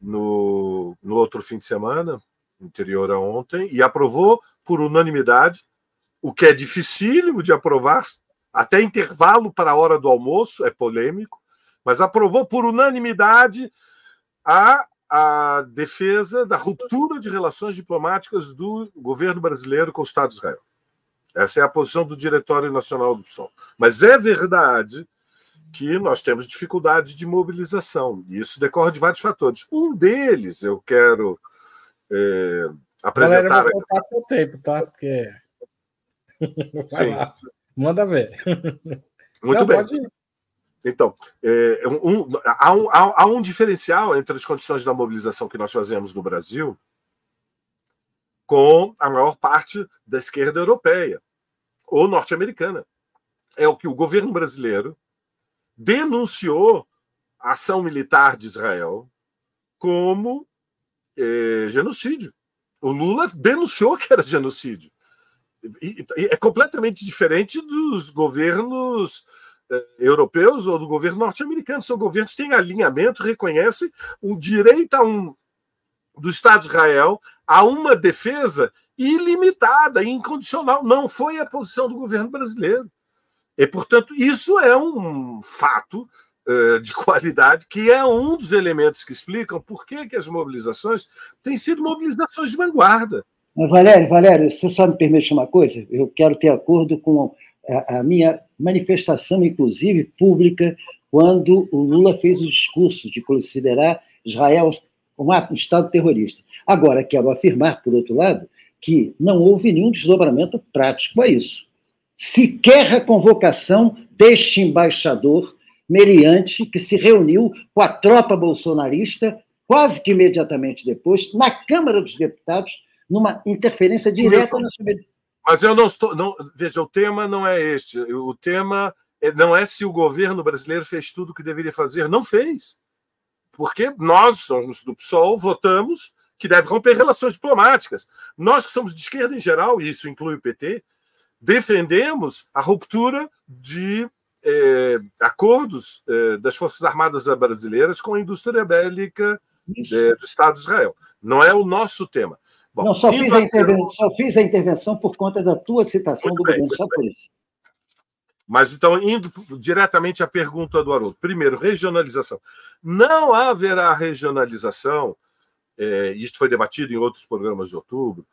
no, no outro fim de semana, anterior a ontem, e aprovou por unanimidade, o que é dificílimo de aprovar, até intervalo para a hora do almoço, é polêmico, mas aprovou por unanimidade a, a defesa da ruptura de relações diplomáticas do governo brasileiro com o Estado de Israel. Essa é a posição do Diretório Nacional do PSOL. Mas é verdade que nós temos dificuldade de mobilização, e isso decorre de vários fatores. Um deles eu quero é, apresentar. Galera, vou o tempo, tá? Porque. Sim. Manda ver. Muito Não, bem. Então, é, um, há, um, há, um, diferencial entre as condições da mobilização que nós fazemos no Brasil com a maior parte da esquerda europeia ou norte-americana. É o que o governo brasileiro denunciou a ação militar de Israel como é, genocídio. O Lula denunciou que era genocídio é completamente diferente dos governos europeus ou do governo norte-americano. São governos que têm alinhamento, reconhecem o direito a um, do Estado de Israel a uma defesa ilimitada incondicional. Não foi a posição do governo brasileiro. E, portanto, isso é um fato uh, de qualidade que é um dos elementos que explicam por que, que as mobilizações têm sido mobilizações de vanguarda. Valério, Valério, você só me permite uma coisa? Eu quero ter acordo com a, a minha manifestação, inclusive pública, quando o Lula fez o discurso de considerar Israel um, um Estado terrorista. Agora, quero afirmar, por outro lado, que não houve nenhum desdobramento prático a isso. sequer a convocação deste embaixador meriante que se reuniu com a tropa bolsonarista quase que imediatamente depois na Câmara dos Deputados numa interferência direta na soberania. Mas eu não estou. Não, veja, o tema não é este. O tema é, não é se o governo brasileiro fez tudo o que deveria fazer. Não fez. Porque nós, somos do PSOL, votamos que deve romper relações diplomáticas. Nós que somos de esquerda em geral, e isso inclui o PT, defendemos a ruptura de eh, acordos eh, das Forças Armadas brasileiras com a indústria bélica eh, do Estado de Israel. Não é o nosso tema. Bom, Não, só fiz, a intervenção, só fiz a intervenção por conta da tua citação muito do bem, governo, só por isso. Mas então, indo diretamente à pergunta do Haroldo. Primeiro, regionalização. Não haverá regionalização, é, isto foi debatido em outros programas de outubro,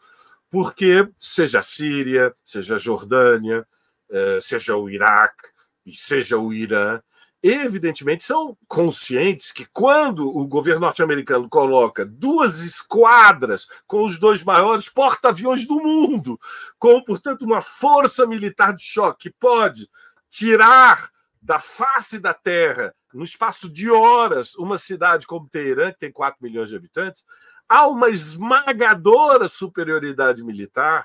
porque seja a Síria, seja a Jordânia, é, seja o Iraque e seja o Irã, evidentemente são conscientes que quando o governo norte-americano coloca duas esquadras com os dois maiores porta-aviões do mundo, com, portanto, uma força militar de choque que pode tirar da face da terra, no espaço de horas, uma cidade como Teherã, que tem 4 milhões de habitantes, há uma esmagadora superioridade militar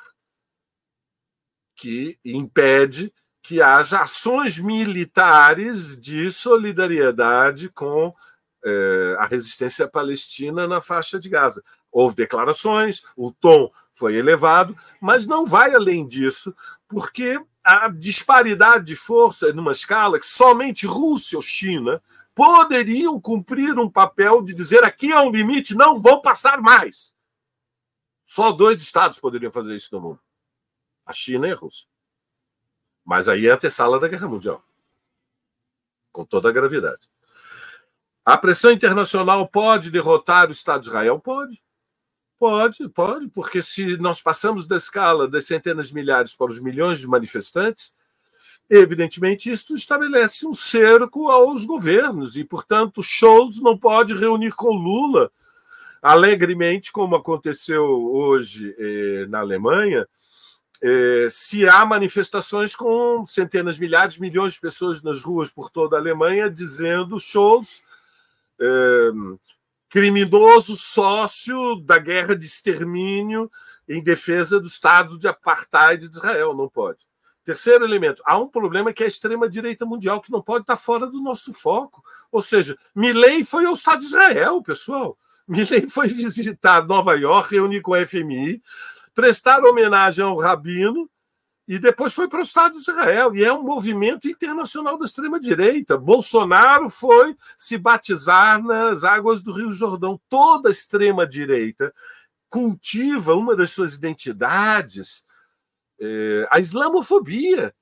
que impede que haja ações militares de solidariedade com eh, a resistência palestina na faixa de Gaza. Houve declarações, o tom foi elevado, mas não vai além disso, porque a disparidade de força numa escala que somente Rússia ou China poderiam cumprir um papel de dizer aqui é um limite, não vão passar mais. Só dois estados poderiam fazer isso no mundo: a China e a Rússia. Mas aí é a antessala da Guerra Mundial, com toda a gravidade. A pressão internacional pode derrotar o Estado de Israel? Pode. Pode, pode, porque se nós passamos da escala das centenas de milhares para os milhões de manifestantes, evidentemente isto estabelece um cerco aos governos e, portanto, Scholz não pode reunir com Lula alegremente, como aconteceu hoje eh, na Alemanha, é, se há manifestações com centenas, milhares, milhões de pessoas nas ruas por toda a Alemanha dizendo shows é, criminoso sócio da guerra de extermínio em defesa do Estado de apartheid de Israel. Não pode. Terceiro elemento, há um problema que é a extrema-direita mundial, que não pode estar fora do nosso foco. Ou seja, Milley foi ao Estado de Israel, pessoal. Milley foi visitar Nova York, reunir com a FMI, prestar homenagem ao Rabino e depois foi para o Estado de Israel. E é um movimento internacional da extrema-direita. Bolsonaro foi se batizar nas águas do Rio Jordão. Toda a extrema-direita cultiva uma das suas identidades, é, a islamofobia.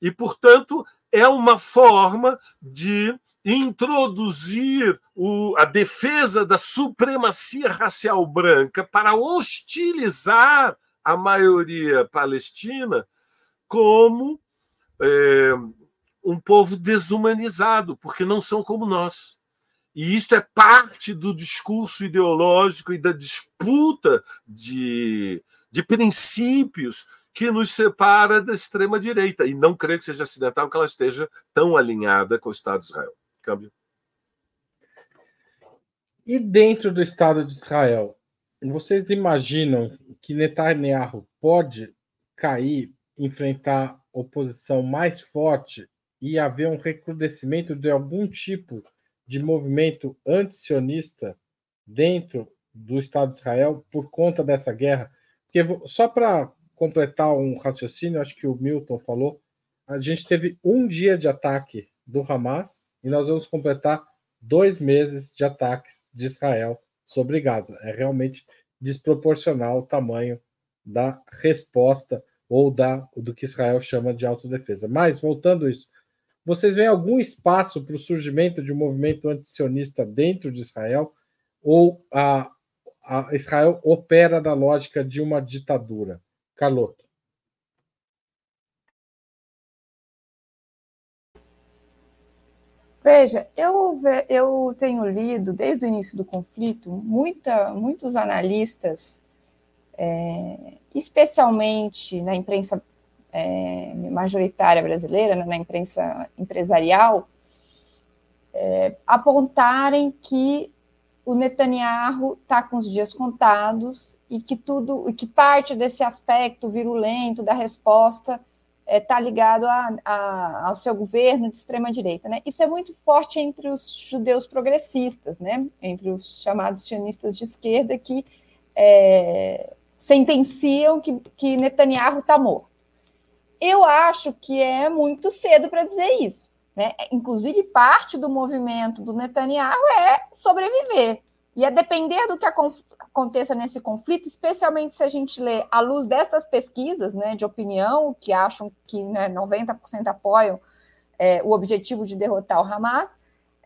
E, portanto, é uma forma de introduzir o, a defesa da supremacia racial branca para hostilizar a maioria palestina como é, um povo desumanizado, porque não são como nós. E isto é parte do discurso ideológico e da disputa de, de princípios que nos separa da extrema-direita. E não creio que seja acidental que ela esteja tão alinhada com o Estado de Israel. E dentro do Estado de Israel, vocês imaginam que Netanyahu pode cair, enfrentar oposição mais forte e haver um recrudescimento de algum tipo de movimento antisionista dentro do Estado de Israel por conta dessa guerra? Porque só para completar um raciocínio, acho que o Milton falou, a gente teve um dia de ataque do Hamas e nós vamos completar dois meses de ataques de Israel sobre Gaza. É realmente desproporcional o tamanho da resposta ou da do que Israel chama de autodefesa. Mas, voltando a isso, vocês veem algum espaço para o surgimento de um movimento antisionista dentro de Israel? Ou a, a Israel opera na lógica de uma ditadura? Carloto. Veja, eu, eu tenho lido desde o início do conflito muita, muitos analistas, é, especialmente na imprensa é, majoritária brasileira, né, na imprensa empresarial, é, apontarem que o Netanyahu está com os dias contados e que tudo, e que parte desse aspecto virulento da resposta está é, ligado a, a, ao seu governo de extrema direita, né? Isso é muito forte entre os judeus progressistas, né? Entre os chamados sionistas de esquerda que é, sentenciam que, que Netanyahu está morto. Eu acho que é muito cedo para dizer isso. Né? Inclusive, parte do movimento do Netanyahu é sobreviver. E é depender do que aconteça nesse conflito, especialmente se a gente lê à luz destas pesquisas né, de opinião, que acham que né, 90% apoiam é, o objetivo de derrotar o Hamas,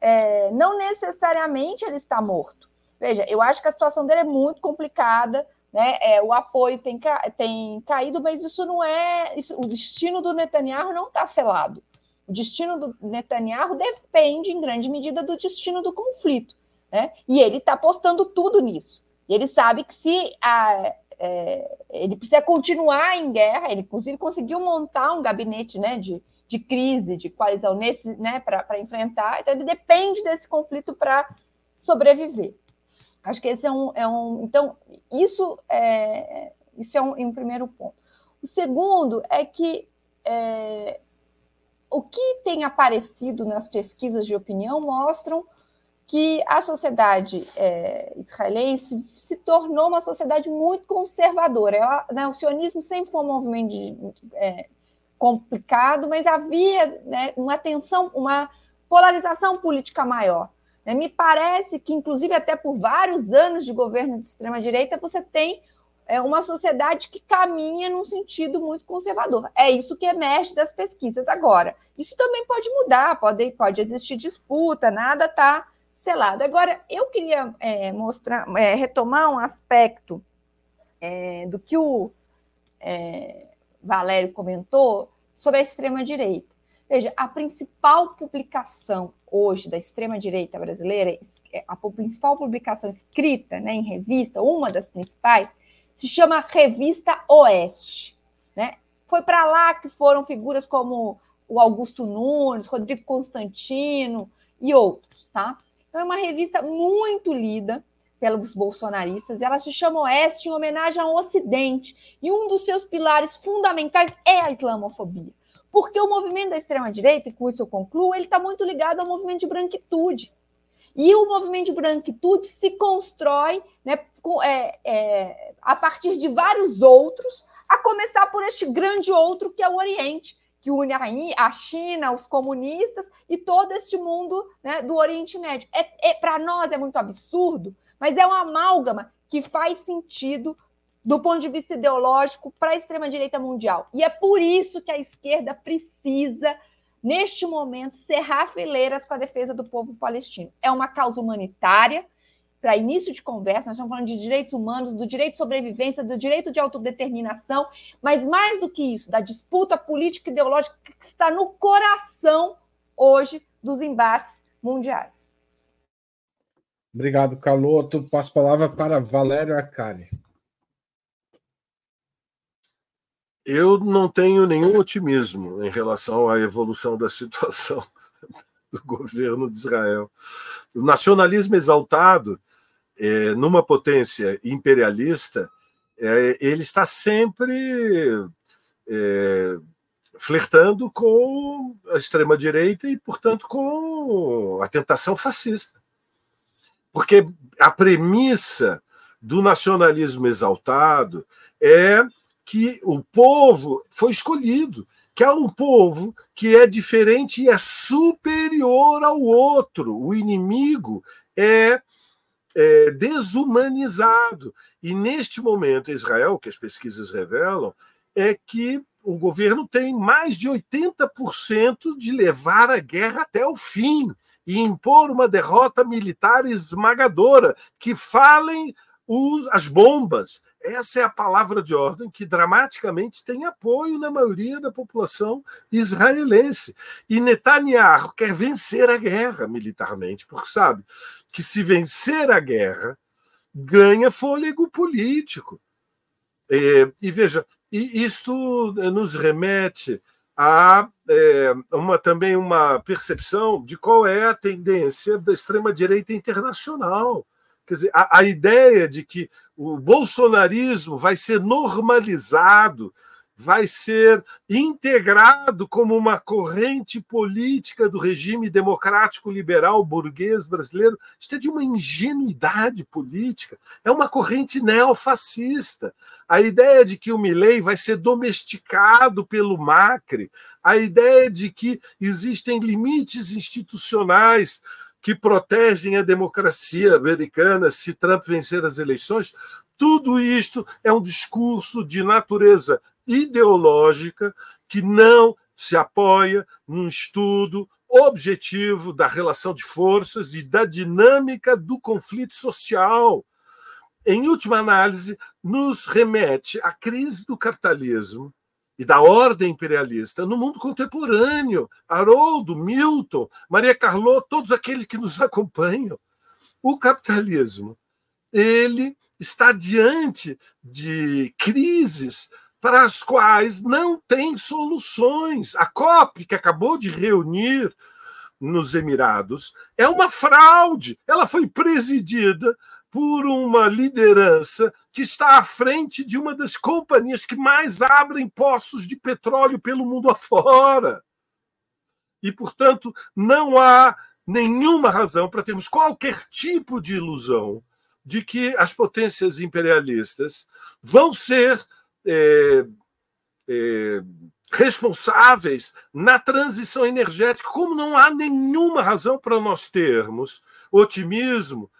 é, não necessariamente ele está morto. Veja, eu acho que a situação dele é muito complicada, né? É, o apoio tem, ca tem caído, mas isso não é. Isso, o destino do Netanyahu não está selado. O destino do Netanyahu depende, em grande medida, do destino do conflito. Né? E ele está apostando tudo nisso. E ele sabe que se a, é, ele precisa continuar em guerra, ele inclusive conseguiu montar um gabinete né, de, de crise, de coalizão nesse, né, para enfrentar. Então ele depende desse conflito para sobreviver. Acho que esse é um, é um então isso é isso é um, um primeiro ponto. O segundo é que é, o que tem aparecido nas pesquisas de opinião mostram que a sociedade é, israelense se tornou uma sociedade muito conservadora. Ela, né, o sionismo sempre foi um movimento de, é, complicado, mas havia né, uma tensão, uma polarização política maior. Né? Me parece que, inclusive, até por vários anos de governo de extrema-direita, você tem é uma sociedade que caminha num sentido muito conservador. É isso que emerge das pesquisas agora. Isso também pode mudar, pode, pode existir disputa, nada está selado. Agora, eu queria é, mostrar, é, retomar um aspecto é, do que o é, Valério comentou sobre a extrema-direita. Veja, a principal publicação hoje da extrema-direita brasileira, a principal publicação escrita né, em revista, uma das principais, se chama Revista Oeste. Né? Foi para lá que foram figuras como o Augusto Nunes, Rodrigo Constantino e outros. Tá? Então, é uma revista muito lida pelos bolsonaristas. Ela se chama Oeste em homenagem ao Ocidente. E um dos seus pilares fundamentais é a islamofobia. Porque o movimento da extrema-direita, e com isso eu concluo, ele está muito ligado ao movimento de branquitude. E o movimento de branquitude se constrói né, com, é, é, a partir de vários outros, a começar por este grande outro que é o Oriente, que une a China, os comunistas e todo este mundo né, do Oriente Médio. É, é Para nós é muito absurdo, mas é uma amálgama que faz sentido do ponto de vista ideológico para a extrema-direita mundial. E é por isso que a esquerda precisa neste momento, cerrar fileiras com a defesa do povo palestino. É uma causa humanitária. Para início de conversa, nós estamos falando de direitos humanos, do direito de sobrevivência, do direito de autodeterminação, mas mais do que isso, da disputa política e ideológica que está no coração hoje dos embates mundiais. Obrigado, Caloto. Passo a palavra para Valério Arcari. Eu não tenho nenhum otimismo em relação à evolução da situação do governo de Israel. O nacionalismo exaltado, é, numa potência imperialista, é, ele está sempre é, flertando com a extrema-direita e, portanto, com a tentação fascista. Porque a premissa do nacionalismo exaltado é que o povo foi escolhido, que é um povo que é diferente e é superior ao outro. O inimigo é, é desumanizado. E neste momento, Israel, que as pesquisas revelam, é que o governo tem mais de 80% de levar a guerra até o fim e impor uma derrota militar esmagadora, que falem os, as bombas, essa é a palavra de ordem que dramaticamente tem apoio na maioria da população israelense. E Netanyahu quer vencer a guerra militarmente, porque sabe que se vencer a guerra, ganha fôlego político. É, e veja, E isto nos remete a é, uma, também uma percepção de qual é a tendência da extrema-direita internacional. Quer dizer, a, a ideia de que o bolsonarismo vai ser normalizado, vai ser integrado como uma corrente política do regime democrático liberal burguês brasileiro. Isto é de uma ingenuidade política, é uma corrente neofascista. A ideia de que o Milley vai ser domesticado pelo Macri, a ideia de que existem limites institucionais que protegem a democracia americana se Trump vencer as eleições. Tudo isto é um discurso de natureza ideológica que não se apoia num estudo objetivo da relação de forças e da dinâmica do conflito social. Em última análise, nos remete à crise do capitalismo e da ordem imperialista no mundo contemporâneo. Haroldo, Milton, Maria Carlot, todos aqueles que nos acompanham. O capitalismo, ele está diante de crises para as quais não tem soluções. A COP, que acabou de reunir nos Emirados, é uma fraude. Ela foi presidida por uma liderança que está à frente de uma das companhias que mais abrem poços de petróleo pelo mundo afora. E, portanto, não há nenhuma razão para termos qualquer tipo de ilusão de que as potências imperialistas vão ser é, é, responsáveis na transição energética, como não há nenhuma razão para nós termos otimismo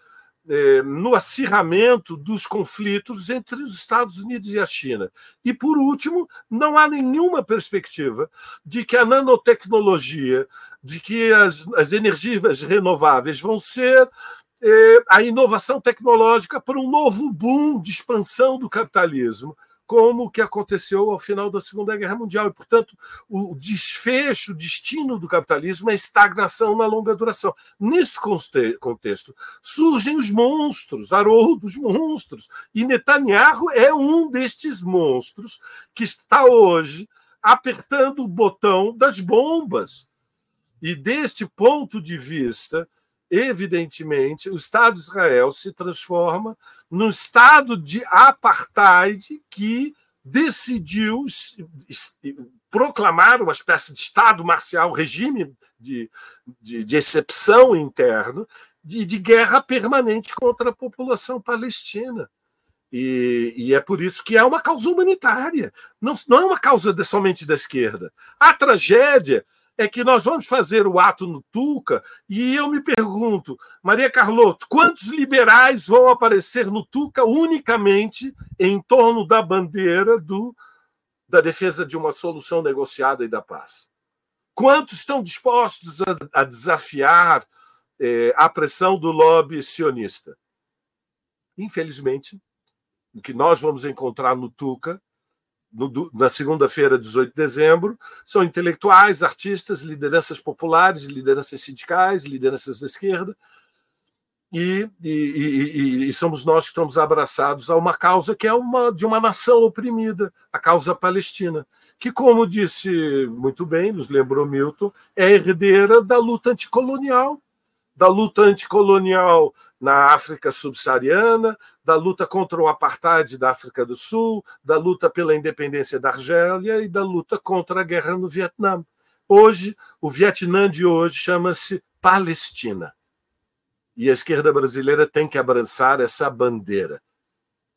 é, no acirramento dos conflitos entre os Estados Unidos e a China. E, por último, não há nenhuma perspectiva de que a nanotecnologia, de que as, as energias renováveis vão ser é, a inovação tecnológica para um novo boom de expansão do capitalismo como o que aconteceu ao final da Segunda Guerra Mundial. E, portanto, o desfecho, o destino do capitalismo é estagnação na longa duração. Neste contexto, surgem os monstros, Haroldo, monstros. E Netanyahu é um destes monstros que está hoje apertando o botão das bombas. E deste ponto de vista, evidentemente, o Estado de Israel se transforma num estado de apartheid que decidiu proclamar uma espécie de Estado marcial, regime de, de, de excepção interno, de, de, guerra permanente contra a população palestina. E, e, é por isso que é uma causa humanitária, não, não é uma causa de, somente da esquerda. A tragédia é que nós vamos fazer o ato no Tuca e eu me pergunto, Maria Carlotto, quantos liberais vão aparecer no Tuca unicamente em torno da bandeira do, da defesa de uma solução negociada e da paz? Quantos estão dispostos a, a desafiar eh, a pressão do lobby sionista? Infelizmente, o que nós vamos encontrar no Tuca no, na segunda-feira, 18 de dezembro, são intelectuais, artistas, lideranças populares, lideranças sindicais, lideranças da esquerda, e, e, e, e, somos nós que estamos abraçados a uma causa que é uma de uma nação oprimida, a causa palestina, que, como disse muito bem, nos lembrou Milton, é herdeira da luta anticolonial, da luta anticolonial na África subsaariana, da luta contra o apartheid da África do Sul, da luta pela independência da Argélia e da luta contra a guerra no Vietnã. Hoje, o Vietnã de hoje chama-se Palestina. E a esquerda brasileira tem que abraçar essa bandeira,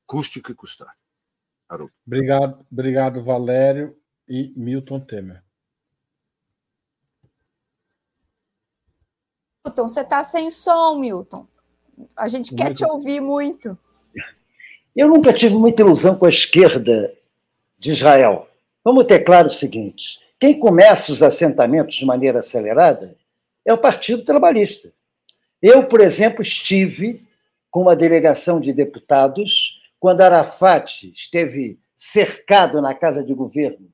custe o que custar. Haroldo. Obrigado, obrigado, Valério e Milton Temer. Milton, você está sem som, Milton. A gente quer te ouvir muito. Eu nunca tive muita ilusão com a esquerda de Israel. Vamos ter claro o seguinte: quem começa os assentamentos de maneira acelerada é o Partido Trabalhista. Eu, por exemplo, estive com uma delegação de deputados quando Arafat esteve cercado na casa de governo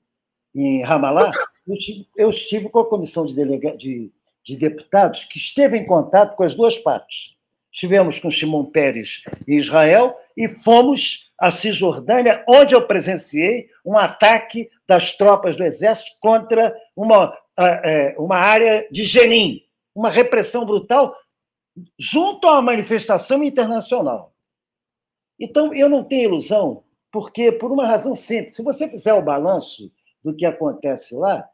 em Ramallah. Eu estive, eu estive com a comissão de, delega, de, de deputados que esteve em contato com as duas partes estivemos com Shimon Peres em Israel e fomos a Cisjordânia, onde eu presenciei um ataque das tropas do exército contra uma, é, uma área de Jenin, uma repressão brutal junto uma manifestação internacional. Então, eu não tenho ilusão, porque, por uma razão simples, se você fizer o balanço do que acontece lá,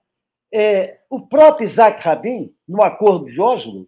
é, o próprio Isaac Rabin, no Acordo de Oslo,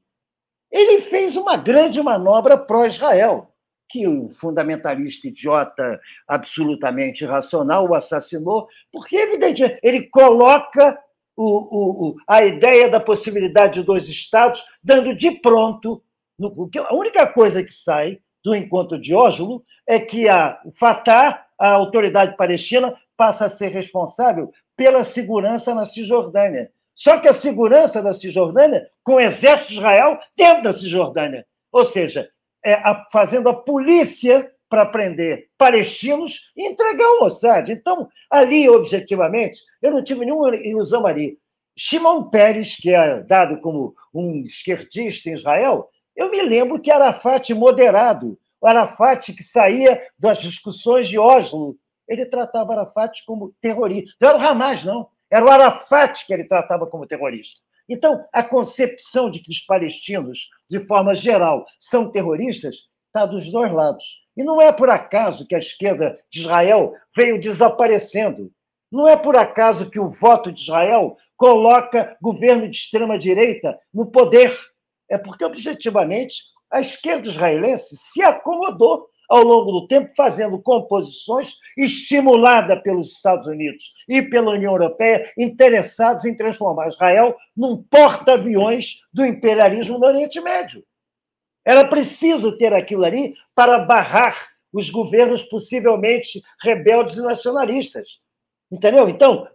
ele fez uma grande manobra pró-Israel, que o fundamentalista idiota, absolutamente irracional, o assassinou, porque, evidentemente, ele coloca o, o, a ideia da possibilidade de dois Estados, dando de pronto. No, a única coisa que sai do encontro de Oslo é que a Fatah, a autoridade palestina, passa a ser responsável pela segurança na Cisjordânia. Só que a segurança da Cisjordânia com o exército de Israel dentro da Cisjordânia. Ou seja, é, a, fazendo a polícia para prender palestinos e entregar o Mossad. Então, ali, objetivamente, eu não tive nenhuma ilusão ali. Shimon Peres, que é dado como um esquerdista em Israel, eu me lembro que Arafat moderado, o Arafat que saía das discussões de Oslo, ele tratava Arafat como terrorista. Não era o Hamas, não. Era o Arafat que ele tratava como terrorista. Então, a concepção de que os palestinos, de forma geral, são terroristas, está dos dois lados. E não é por acaso que a esquerda de Israel veio desaparecendo. Não é por acaso que o voto de Israel coloca governo de extrema-direita no poder. É porque, objetivamente, a esquerda israelense se acomodou ao longo do tempo, fazendo composições estimulada pelos Estados Unidos e pela União Europeia, interessados em transformar Israel num porta-aviões do imperialismo no Oriente Médio. Era preciso ter aquilo ali para barrar os governos possivelmente rebeldes e nacionalistas. Entendeu? Então,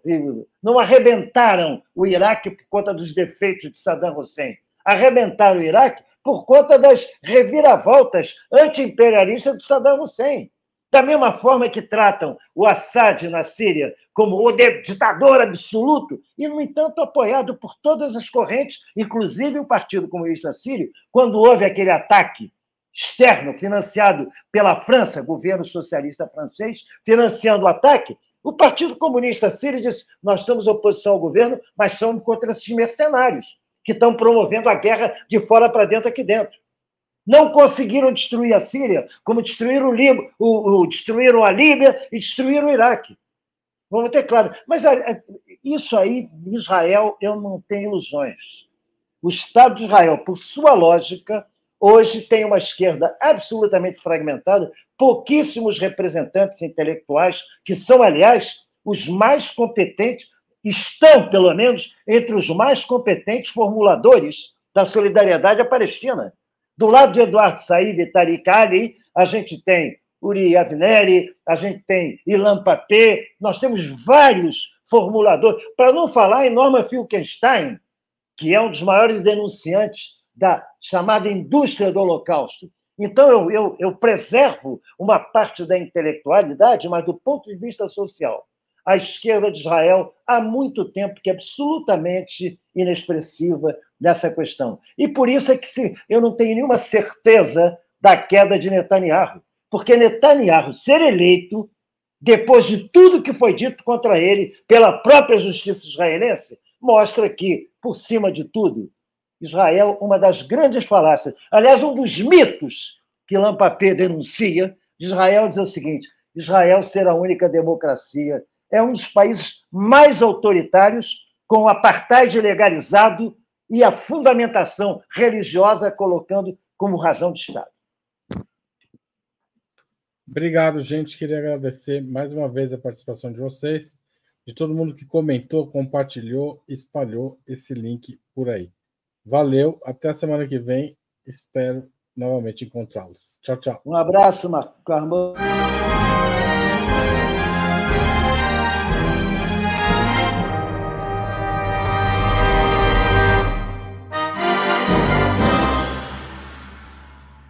não arrebentaram o Iraque por conta dos defeitos de Saddam Hussein. Arrebentaram o Iraque por conta das reviravoltas anti-imperialistas de Saddam Hussein. Da mesma forma que tratam o Assad na Síria como o ditador absoluto, e, no entanto, apoiado por todas as correntes, inclusive o Partido Comunista Sírio, quando houve aquele ataque externo financiado pela França, governo socialista francês, financiando o ataque, o Partido Comunista Sírio disse: nós somos oposição ao governo, mas somos contra esses mercenários que estão promovendo a guerra de fora para dentro aqui dentro. Não conseguiram destruir a Síria, como destruíram, o Líbano, o, o, destruíram a Líbia e destruíram o Iraque. Vamos ter claro. Mas isso aí, Israel, eu não tenho ilusões. O Estado de Israel, por sua lógica, hoje tem uma esquerda absolutamente fragmentada, pouquíssimos representantes intelectuais, que são, aliás, os mais competentes estão, pelo menos, entre os mais competentes formuladores da solidariedade à Palestina. Do lado de Eduardo Said e Tariq Ali, a gente tem Uri Avneri, a gente tem Ilan Papé, nós temos vários formuladores, para não falar em Norma Finkelstein, que é um dos maiores denunciantes da chamada indústria do Holocausto. Então, eu, eu, eu preservo uma parte da intelectualidade, mas do ponto de vista social a esquerda de Israel há muito tempo que é absolutamente inexpressiva nessa questão. E por isso é que se, eu não tenho nenhuma certeza da queda de Netanyahu, porque Netanyahu ser eleito, depois de tudo que foi dito contra ele pela própria justiça israelense, mostra que, por cima de tudo, Israel, uma das grandes falácias, aliás, um dos mitos que Lampapé denuncia, de Israel diz o seguinte: Israel ser a única democracia é um dos países mais autoritários, com o apartheid legalizado e a fundamentação religiosa colocando como razão de Estado. Obrigado, gente. Queria agradecer mais uma vez a participação de vocês, de todo mundo que comentou, compartilhou, espalhou esse link por aí. Valeu, até a semana que vem. Espero novamente encontrá-los. Tchau, tchau. Um abraço, Marco Carmo.